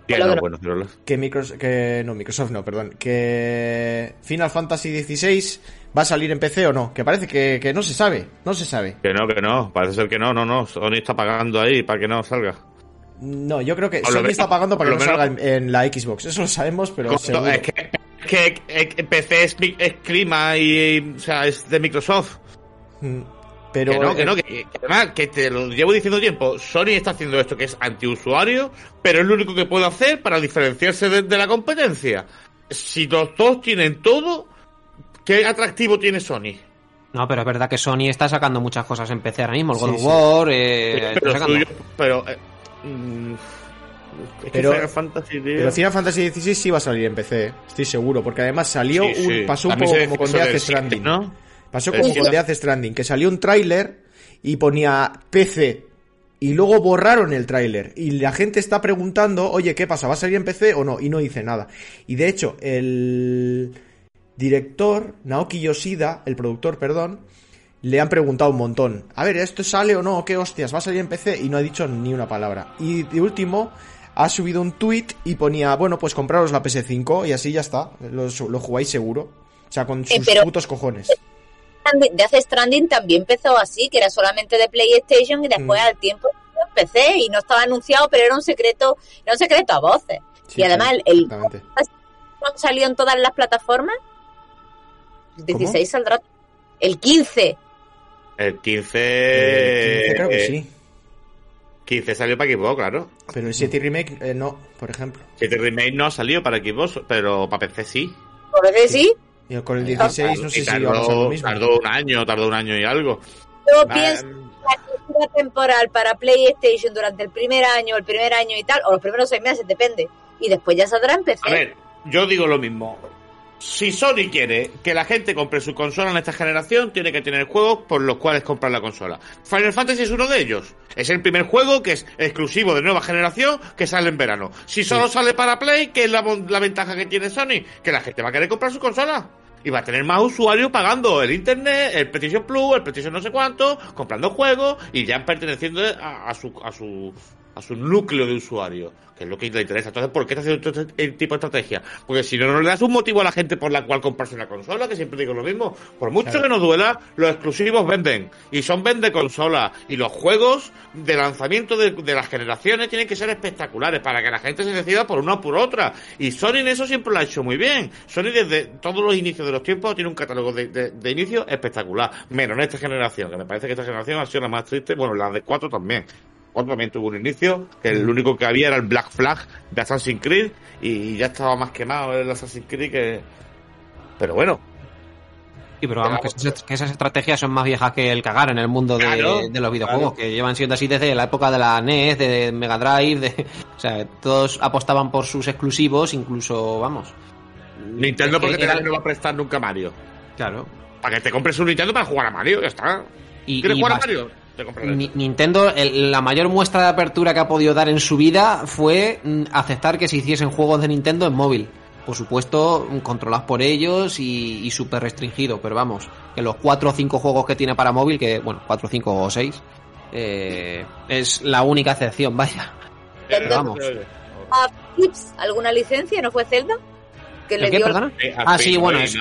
¿Qué Lo no no- bueno? Que Microsoft, que no, Microsoft no, perdón. Que Final Fantasy XVI va a salir en PC o no. Que parece que, que no se sabe. No se sabe. Que no, que no, parece ser que no, no, no, Sony está pagando ahí para que no salga. No, yo creo que Sony está pagando para que no salga en, en la Xbox. Eso lo sabemos, pero seguro. es que, es que es- PC es, clima y, y, o sea, es de Microsoft. Mm, Pero que no, que no, que, que además, que te lo llevo diciendo tiempo, Sony está haciendo esto que es antiusuario, pero es lo único que puede hacer para diferenciarse de, de la competencia. Si los dos tienen todo, ¿qué atractivo tiene Sony? No, pero es verdad que Sony está sacando muchas cosas en PC ahora mismo. El God Sí, of sí. War, eh, está pero sacando- suyo, pero... eh, mm, es que Pero- Final Fantasy, tío, Pero Final Fantasy XVI sí va a salir en PC, estoy seguro, porque además salió sí, un, sí. pasó un poco como con Death Stranding. siete, ¿no? Pasó como con Death Stranding, que salió un tráiler y ponía PC y luego borraron el tráiler. Y la gente está preguntando, oye, ¿qué pasa? ¿Va a salir en PC o no? Y no dice nada. Y de hecho, el director, Naoki Yoshida, el productor, perdón, le han preguntado un montón. A ver, ¿esto sale o no? ¿Qué hostias? ¿Va a salir en PC? Y no ha dicho ni una palabra. Y de último, ha subido un tweet y ponía, bueno, pues compraros la PS5 y así ya está. Lo, lo jugáis seguro. O sea, con sus Eh, pero- putos cojones. de Death Stranding también empezó así, que era solamente de PlayStation y después Mm. al tiempo empecé y no estaba anunciado, pero era un secreto, era un secreto a voces. Sí, y además sí, el no salió en todas las plataformas. El 16 saldrá el 15. El 15. Eh, 15 creo que eh, sí. 15 salió para Xbox, claro. Pero el 7 Remake, eh, no, por ejemplo. 7 Remake no ha salido para Xbox, pero para PC sí. Por veces sí. Y con el 16 no sé si a lo tardó, mismo. tardó un año, tardó un año y algo. Yo pienso que la temporal para PlayStation durante el primer año, el primer año y tal, o los primeros seis meses, depende. Y después ya saldrá en PC. A ver, yo digo lo mismo. Si Sony quiere que la gente compre su consola en esta generación, tiene que tener juegos por los cuales comprar la consola. Final Fantasy es uno de ellos. Es el primer juego que es exclusivo de nueva generación que sale en verano. Si solo sale para Play, ¿qué es la, la ventaja que tiene Sony? Que la gente va a querer comprar su consola. Y va a tener más usuarios pagando el internet, el PlayStation Plus, el PlayStation no sé cuánto, comprando juegos y ya perteneciendo a, a su, a su a su núcleo de usuarios, que es lo que le interesa. Entonces, ¿por qué está haciendo todo este tipo de estrategia? Porque si no, no le das un motivo a la gente por la cual comprarse una consola, que siempre digo lo mismo. Por mucho Claro. que nos duela, los exclusivos venden. Y son vende consolas. Y los juegos de lanzamiento de, de las generaciones tienen que ser espectaculares para que la gente se decida por una o por otra. Y Sony en eso siempre lo ha hecho muy bien. Sony desde todos los inicios de los tiempos tiene un catálogo de, de- de inicio espectacular. Menos en esta generación, que me parece que esta generación ha sido la más triste. Bueno, la de 4 también. Cuatro también tuvo un inicio, que el único que había era el Black Flag de Assassin's Creed y ya estaba más quemado el Assassin's Creed que... Pero bueno, Sí, pero vamos, que esas, que esas estrategias son más viejas que el cagar en el mundo de, Claro, de los videojuegos, claro. que llevan siendo así desde la época de la NES, de Mega Drive, de, o sea, todos apostaban por sus exclusivos, incluso, vamos. Nintendo porque te era- no va a prestar nunca Mario. Claro. Para que te compres un Nintendo para jugar a Mario, ya está. Y, ¿Quieres y jugar a Mario? Nintendo, el- la mayor muestra de apertura que ha podido dar en su vida fue mm, aceptar que se hiciesen juegos de Nintendo en móvil. Por supuesto, mm, controlados por ellos y, y súper restringido, pero vamos, que los 4 o 5 juegos que tiene para móvil, que bueno, 4, 5 o 6, eh, es la única excepción, [LAUGHS] vaya. Eh, vamos. ¿A Philips alguna licencia? ¿No fue Zelda? Que ¿El le qué, dio perdona? Eh, Ah, sí, bueno, es-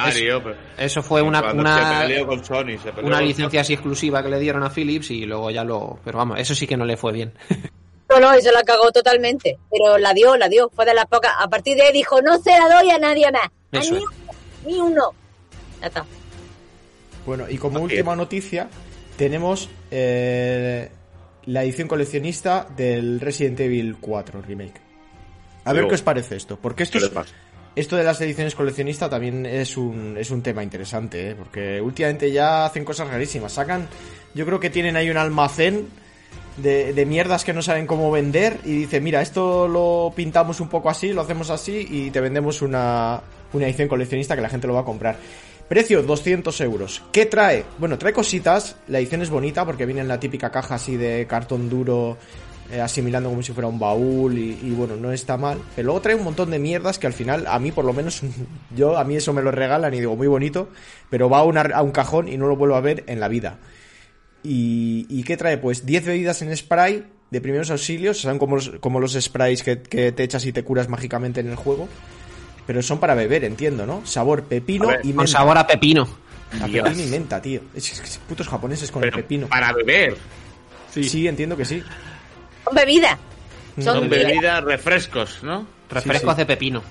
Eso fue una, una, Sony, una con- licencia así exclusiva que le dieron a Philips y luego ya lo... Pero vamos, eso sí que no le fue bien. [LAUGHS] No, no, eso la cagó totalmente. Pero la dio, la dio. Fue de las pocas. A partir de ahí dijo, no se la doy a nadie más. A ni, uno, ni uno. Ya está. Bueno, y como última noticia, tenemos eh, la edición coleccionista del Resident Evil 4 Remake. A ver qué os parece esto, porque esto ¿Qué es? Esto de las ediciones coleccionistas también es un, es un tema interesante, ¿eh? porque últimamente ya hacen cosas rarísimas. Sacan, yo creo que tienen ahí un almacén de, de mierdas que no saben cómo vender y dice, mira, esto lo pintamos un poco así, lo hacemos así y te vendemos una, una edición coleccionista que la gente lo va a comprar. Precio 200 euros. ¿Qué trae? Bueno, trae cositas. La edición es bonita porque viene en la típica caja así de cartón duro, eh, asimilando como si fuera un baúl y, y bueno, no está mal. Pero luego trae un montón de mierdas que al final, a mí por lo menos, [LAUGHS] yo a mí eso me lo regalan y digo, muy bonito, pero va a, una- a un cajón y no lo vuelvo a ver en la vida. ¿Y, y qué trae? Pues 10 bebidas en spray de primeros auxilios, son como los, como los sprays que, que te echas y te curas mágicamente en el juego. Pero son para beber, entiendo, ¿no? Sabor pepino ver, y Con menta. sabor a pepino. A Dios. pepino y menta, tío. Es, es- es putos japoneses con Pero el pepino. Para beber. Sí. entiendo que sí. Son bebidas. Son Son bebidas. bebidas, refrescos, ¿no? Refrescos sí. de pepino.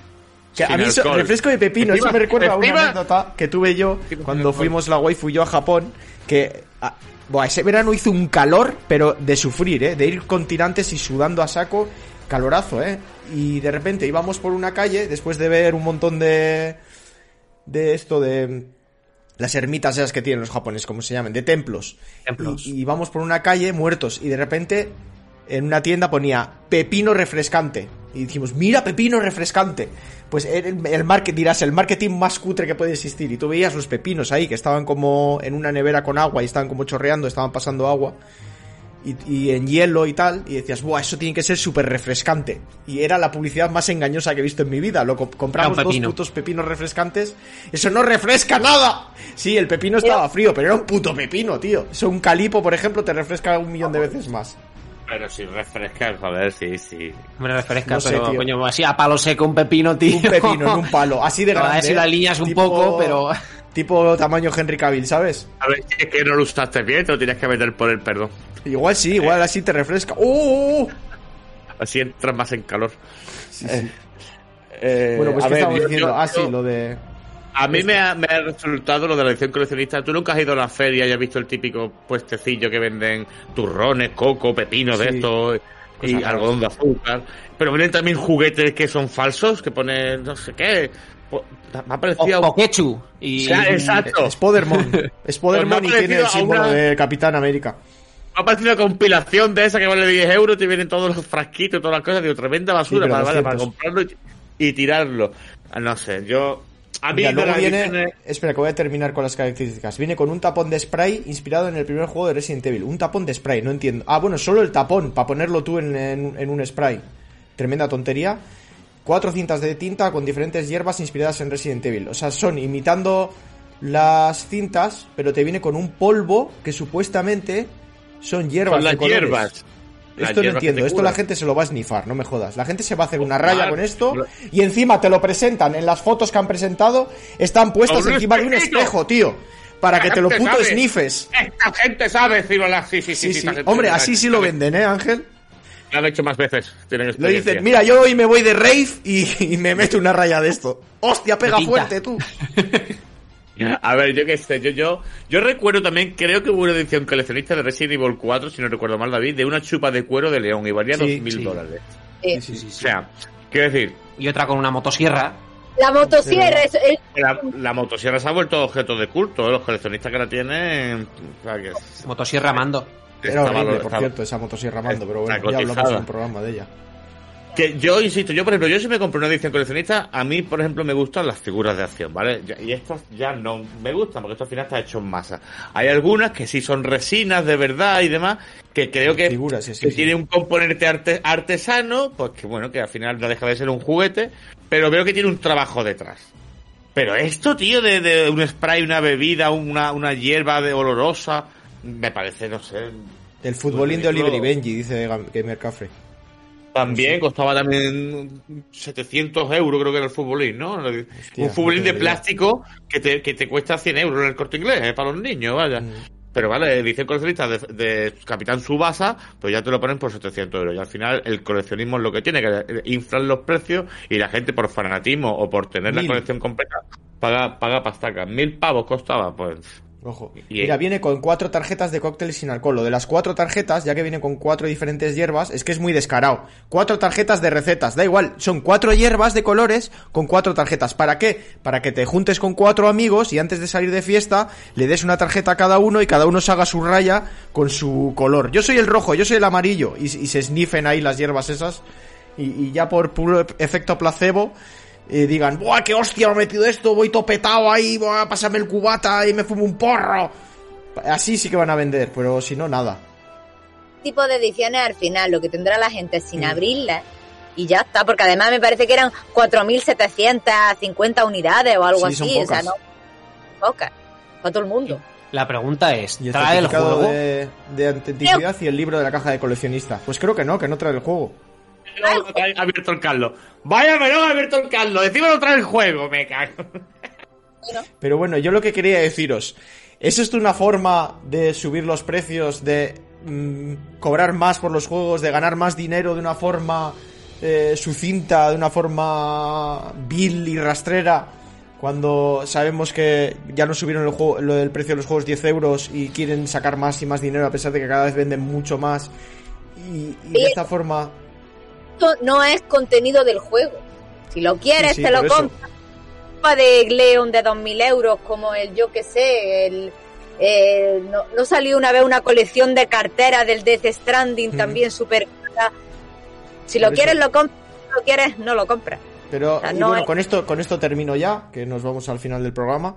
Que a mí refresco de pepino, eso me recuerda a una anécdota que tuve yo cuando fuimos la waifu y yo a Japón, que buah, ese verano hizo un calor, pero de sufrir, ¿eh? De ir con tirantes y sudando a saco, calorazo, ¿eh? Y de repente íbamos por una calle, después de ver un montón de... de esto de... Las ermitas esas que tienen los japoneses, como se llaman, de templos. Templos. Y, y íbamos por una calle muertos y de repente en una tienda ponía pepino refrescante. Y dijimos, mira, pepino refrescante. Pues era el, el market, dirás, el marketing más cutre que puede existir. Y tú veías los pepinos ahí, que estaban como en una nevera con agua y estaban como chorreando, estaban pasando agua. y, y en hielo y tal, y decías, buah, eso tiene que ser súper refrescante. Y era la publicidad más engañosa que he visto en mi vida. Lo co- compramos dos putos pepinos refrescantes. Eso no refresca nada. Sí, el pepino estaba frío, pero era un puto pepino, tío. Eso un calipo, por ejemplo, te refresca un millón de veces más. Pero si refresca, joder, sí, sí. Hombre, refresca, No sé, pero tío. coño, así a palo seco un pepino, tío. Un pepino en un palo, así de A ver grande. si la alineas un Tipo- poco, pero... Tipo tamaño Henry Cavill, ¿sabes? A ver, si es que no lo usaste bien, te lo tienes que meter por el perdón. Igual sí, igual así te refresca. Uh! Así entras más en calor. Eh, bueno, pues a ¿qué ver, estamos yo- diciendo? yo- ah, sí, yo- lo de... A mí me ha, me ha resultado lo de la edición coleccionista. Tú nunca has ido a la feria y has visto el típico puestecillo que venden turrones, coco, pepino de Sí. estos y Cosas algodón de azúcar. Pero venden también juguetes que son falsos, que ponen no sé qué. Me ha parecido. o quechu. Y, O sea, exacto. Spodermon. Spodermon [LAUGHS] y Pues ha tiene el símbolo una- de Capitán América. Me ha parecido una compilación de esa que vale 10 euros, te vienen todos los frasquitos y todas las cosas, digo, tremenda basura para, vale, para 200. comprarlo y, y tirarlo. Ah, No sé, yo. A mí Mira, luego viene... Espera, que voy a terminar con las características. Viene con un tapón de spray inspirado en el primer juego de Resident Evil. Un tapón de spray, no entiendo. Ah, bueno, solo el tapón, para ponerlo tú en, en- en un spray. Tremenda tontería. Cuatro cintas de tinta con diferentes hierbas inspiradas en Resident Evil. O sea, son imitando las cintas, pero te viene con un polvo que supuestamente son hierbas Son las de hierbas. Las Esto no entiendo, esto la gente se lo va a snifar, no me jodas. La gente se va a hacer una raya con esto y encima te lo presentan en las fotos que han presentado, están puestas encima de un espejo, tío. Para que te lo puto sabe. snifes. Esta gente sabe decirlo la sí, sí, sí, Hombre, así sí lo venden, ¿eh, Ángel? Lo han hecho más veces. Tienen experiencia. dicen, mira, yo hoy me voy de rave y, y me meto una raya de esto. [LAUGHS] Hostia, pega fuerte, tú. [LAUGHS] [LAUGHS] A ver, yo qué sé, yo, yo, yo recuerdo también, creo que hubo una edición coleccionista de Resident Evil 4, si no recuerdo mal, David, de una chupa de cuero de león y valía Sí, dos mil sí. dólares. Sí. Sí, sí, O sea, quiero decir, y otra con una motosierra. La motosierra es, es- la, la motosierra se ha vuelto objeto de culto, ¿eh? los coleccionistas que la tienen, o sea, que Motosierra mando. Era horrible, por cierto, esa motosierra mando, pero bueno, ya hablamos en un programa de ella. Que yo insisto, yo por ejemplo, yo si me compro una edición coleccionista, a mí por ejemplo me gustan las figuras de acción, ¿vale? Y estas ya no me gustan porque esto al final está hecho en masa. Hay algunas que sí son resinas de verdad y demás, que creo que, Figuras, sí, sí, que sí. tiene un componente arte- artesano, pues que bueno, que al final no deja de ser un juguete, pero veo que tiene un trabajo detrás. Pero esto, tío, de, de un spray, una bebida, una, una hierba de olorosa, me parece, no sé, El futbolín de Oliver y. Benji, dice Gamer Cafre. También costaba también 700 euros, creo que era el futbolín, ¿no? un futbolín de plástico que te, que te cuesta 100 euros en el corte inglés, ¿eh? para los niños, vaya. Mm. Pero vale, edición coleccionista de, de Capitán Subasa, pues ya te lo ponen por 700 euros. Y al final el coleccionismo es lo que tiene, que inflan los precios y la gente por fanatismo o por tener Mil. la colección completa paga, paga pastacas. Mil pavos costaba, pues. Ojo. Y- Mira, viene con cuatro tarjetas de cóctel sin alcohol. Lo de las cuatro tarjetas, ya que viene con cuatro diferentes hierbas, es que es muy descarado. Cuatro tarjetas de recetas, da igual. Son cuatro hierbas de colores con cuatro tarjetas. ¿Para qué? Para que te juntes con cuatro amigos y antes de salir de fiesta le des una tarjeta a cada uno y cada uno se haga su raya con su color. Yo soy el rojo, yo soy el amarillo. Y, y se sniffen ahí las hierbas esas. Y, y ya por puro efecto placebo eh, digan, ¡buah, qué hostia me he metido esto! Voy topetado ahí, voy a pasarme el cubata y me fumo un porro. Así sí que van a vender, pero si no, nada. tipo de ediciones al final, lo que tendrá la gente sin Mm. abrirlas y ya está, porque además me parece que eran 4.750 unidades o algo Sí, son así, o sea, pocas. no, pocas, para todo el mundo. La pregunta es, Y el ¿trae el juego? de, de autenticidad y el libro de la caja de coleccionista. Pues creo que no, que no trae el juego. Trae abierto el Carlos. Vaya melón abierto el Carlos. Encima lo trae el juego, me cago. Pero bueno, yo lo que quería deciros, ¿es esto una forma de subir los precios, de mm, cobrar más por los juegos, de ganar más dinero de una forma eh, sucinta, de una forma vil y rastrera? Cuando sabemos que ya no subieron el, juego, lo del precio de los juegos 10 euros y quieren sacar más y más dinero a pesar de que cada vez venden mucho más. Y, y de esta forma... Esto no es contenido del juego. Si lo quieres, Sí, sí, te lo compras. De Leon de 2.000 euros, como el, yo que sé, el... eh, no, no salió una vez una colección de carteras del Death Stranding Ujú. también súper. Si lo quieres, lo compras. Si no lo quieres, no lo compras. Pero O sea, y no bueno, es- con esto, con esto termino ya, que nos vamos al final del programa.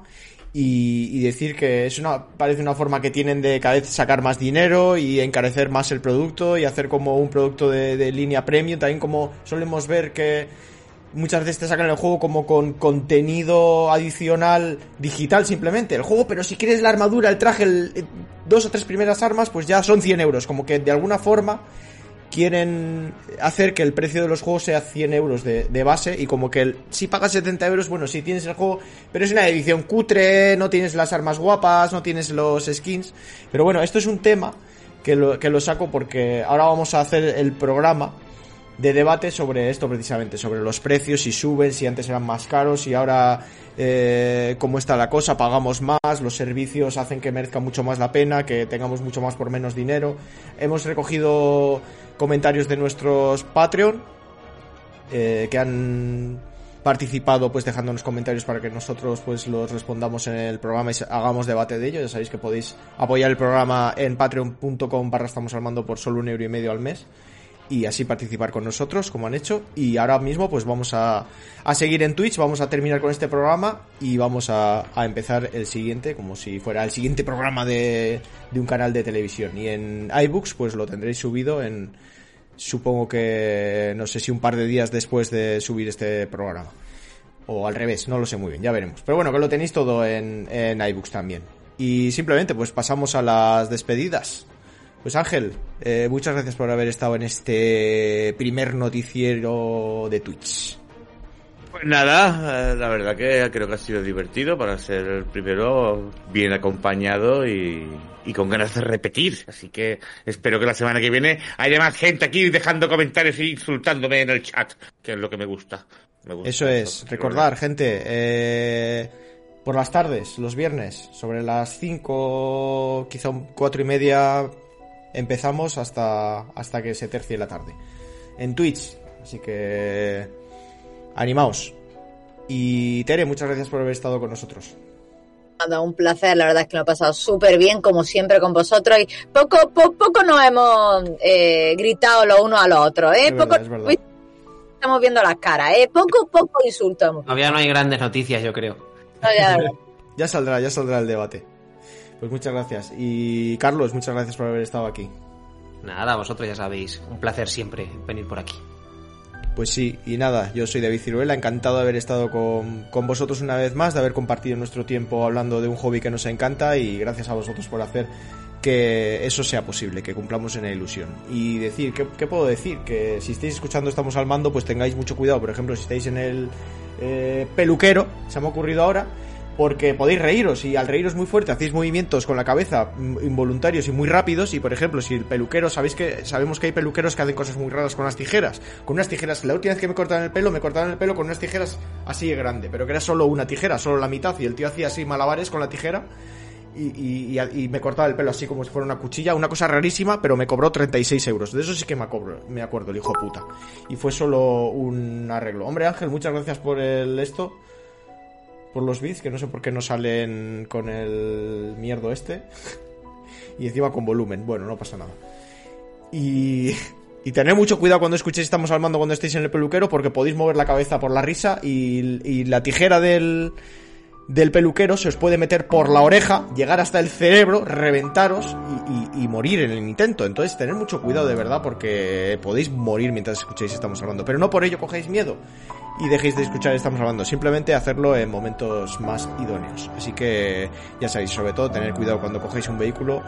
Y, y decir que es una, parece una forma que tienen de cada vez sacar más dinero y encarecer más el producto y hacer como un producto de, de línea premium. También como solemos ver que muchas veces te sacan el juego como con contenido adicional digital simplemente. El juego, pero si quieres la armadura, el traje, el, eh, dos o tres primeras armas, pues ya son 100 euros. Como que de alguna forma quieren hacer que el precio de los juegos sea 100 euros de, base y como que el, si pagas 70 euros, bueno, si tienes el juego, pero es una edición cutre, no tienes las armas guapas, no tienes los skins. Pero bueno, esto es un tema que lo, que lo saco porque ahora vamos a hacer el programa de debate sobre esto precisamente, sobre los precios, si suben, si antes eran más caros, y ahora eh, cómo está la cosa, pagamos más, los servicios hacen que merezca mucho más la pena, que tengamos mucho más por menos dinero. Hemos recogido comentarios de nuestros Patreon eh, que han participado pues dejándonos comentarios para que nosotros pues los respondamos en el programa y hagamos debate de ello. Ya sabéis que podéis apoyar el programa en patreon.com barra estamos al mando por solo un euro y medio al mes y así participar con nosotros como han hecho y ahora mismo pues vamos a, a seguir en Twitch vamos a terminar con este programa y vamos a, a empezar el siguiente como si fuera el siguiente programa de, de un canal de televisión y en iBooks pues lo tendréis subido en supongo que no sé si un par de días después de subir este programa o al revés, no lo sé muy bien, ya veremos. Pero bueno, que lo tenéis todo en, en iBooks también. Y simplemente, pues pasamos a las despedidas. Pues Ángel, eh, muchas gracias por haber estado en este primer noticiero de Twitch. Pues nada, eh, la verdad que creo que ha sido divertido para ser el primero bien acompañado y, y con ganas de repetir. Así que espero que la semana que viene haya más gente aquí dejando comentarios e insultándome en el chat, que es lo que me gusta. Me gusta Eso es, recordar, gente, eh, por las tardes, los viernes, sobre las 5, quizá un cuatro y media, empezamos hasta, hasta que se tercie la tarde. En Twitch, así que animaos. Y Tere, muchas gracias por haber estado con nosotros. Nada, un placer, la verdad es que lo he pasado súper bien, como siempre con vosotros, y poco, po- poco nos hemos eh, gritado los unos a los otros, ¿eh? Es poco, verdad, es verdad. Estamos viendo las caras, ¿eh? Poco, poco insulto hemos. Todavía no hay grandes noticias, yo creo. No. Ya [LAUGHS] saldrá, ya saldrá el debate. Pues muchas gracias. Y Carlos, muchas gracias por haber estado aquí. Nada, vosotros ya sabéis. Un placer siempre venir por aquí. Pues sí, y nada, yo soy David Ciruela, encantado de haber estado con, con vosotros una vez más, de haber compartido nuestro tiempo hablando de un hobby que nos encanta y gracias a vosotros por hacer que eso sea posible, que cumplamos en la ilusión. Y decir, ¿qué, qué puedo decir? Que si estáis escuchando Estamos al Mando, pues tengáis mucho cuidado, por ejemplo, si estáis en el eh, peluquero, se me ha ocurrido ahora, porque podéis reíros y al reíros muy fuerte hacéis movimientos con la cabeza mm, involuntarios y muy rápidos y por ejemplo si el peluquero sabéis que sabemos que hay peluqueros que hacen cosas muy raras con las tijeras con unas tijeras la última vez que me cortaron el pelo me cortaron el pelo con unas tijeras así de grande pero que era solo una tijera solo la mitad y el tío hacía así malabares con la tijera y, y- y- me cortaba el pelo así como si fuera una cuchilla, una cosa rarísima, pero me cobró 36 euros. De eso sí que me, cobro, me acuerdo, el hijo de puta. Y fue solo un arreglo. Hombre Ángel, muchas gracias por el esto por los bits, que no sé por qué no salen con el mierdo este. y encima con volumen. Bueno, no pasa nada. Y, y tener mucho cuidado cuando escuchéis Estamos al mando cuando estéis en el peluquero, porque podéis mover la cabeza por la risa y, y la tijera del, del peluquero se os puede meter por la oreja, llegar hasta el cerebro, reventaros y, y- morir en el intento. Entonces, tener mucho cuidado de verdad porque podéis morir mientras escuchéis Estamos hablando. Pero no por ello cogéis miedo y dejéis de escuchar Estamos hablando. Simplemente hacerlo en momentos más idóneos. Así que, ya sabéis, sobre todo tener cuidado cuando cogéis un vehículo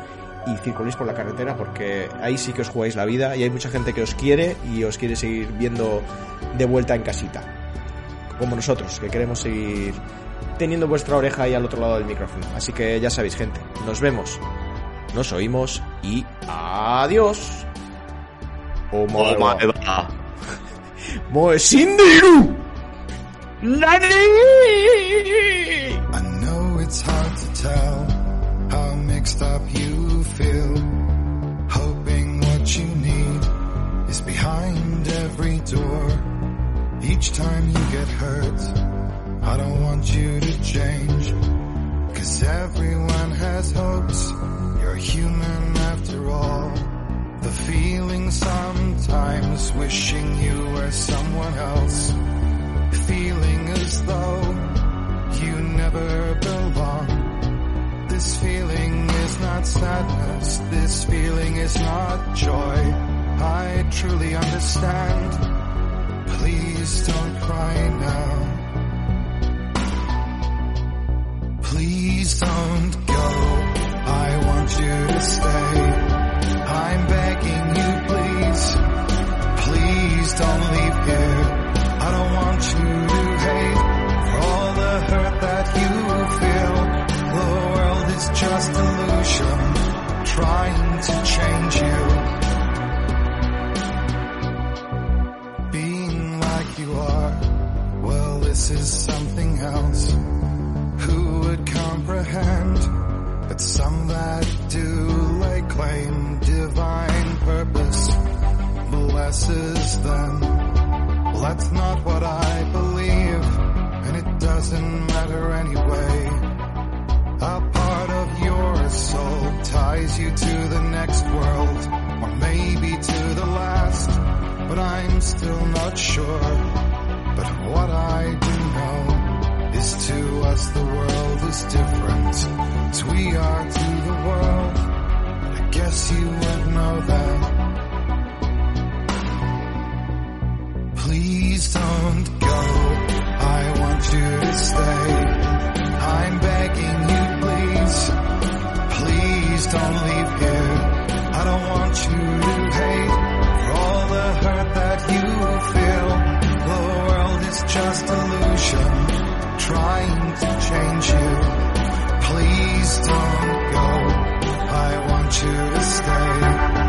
y circuléis por la carretera porque ahí sí que os jugáis la vida y hay mucha gente que os quiere y os quiere seguir viendo de vuelta en casita. Como nosotros, que queremos seguir teniendo vuestra oreja ahí al otro lado del micrófono. Así que ya sabéis, gente, nos vemos, nos oímos y adiós. Oh. [LAUGHS] I know it's hard to tell how mixed up you feel. Hoping what you need is behind every door. Each time you get hurt, I don't want you to change. Cause everyone has hopes. You're human after all. The feeling sometimes wishing you were someone else. feeling as though you never belong. This feeling is not sadness, this feeling is not joy. I truly understand. Please don't cry now. This is something else. Who would comprehend? But some that do lay claim divine purpose blesses them. Well, that's not what I believe, and it doesn't matter anyway. A part of your soul ties you to the next world, or maybe to the last, but I'm still not sure. But what I do us, to us the world is different. As we are to the world, I guess you would know that. Please don't go, I want you to stay. I'm begging you please, please don't leave here. I don't want you to hate for all the hurt that you feel. The world is just illusion trying to change you. Please don't go. I want you to stay.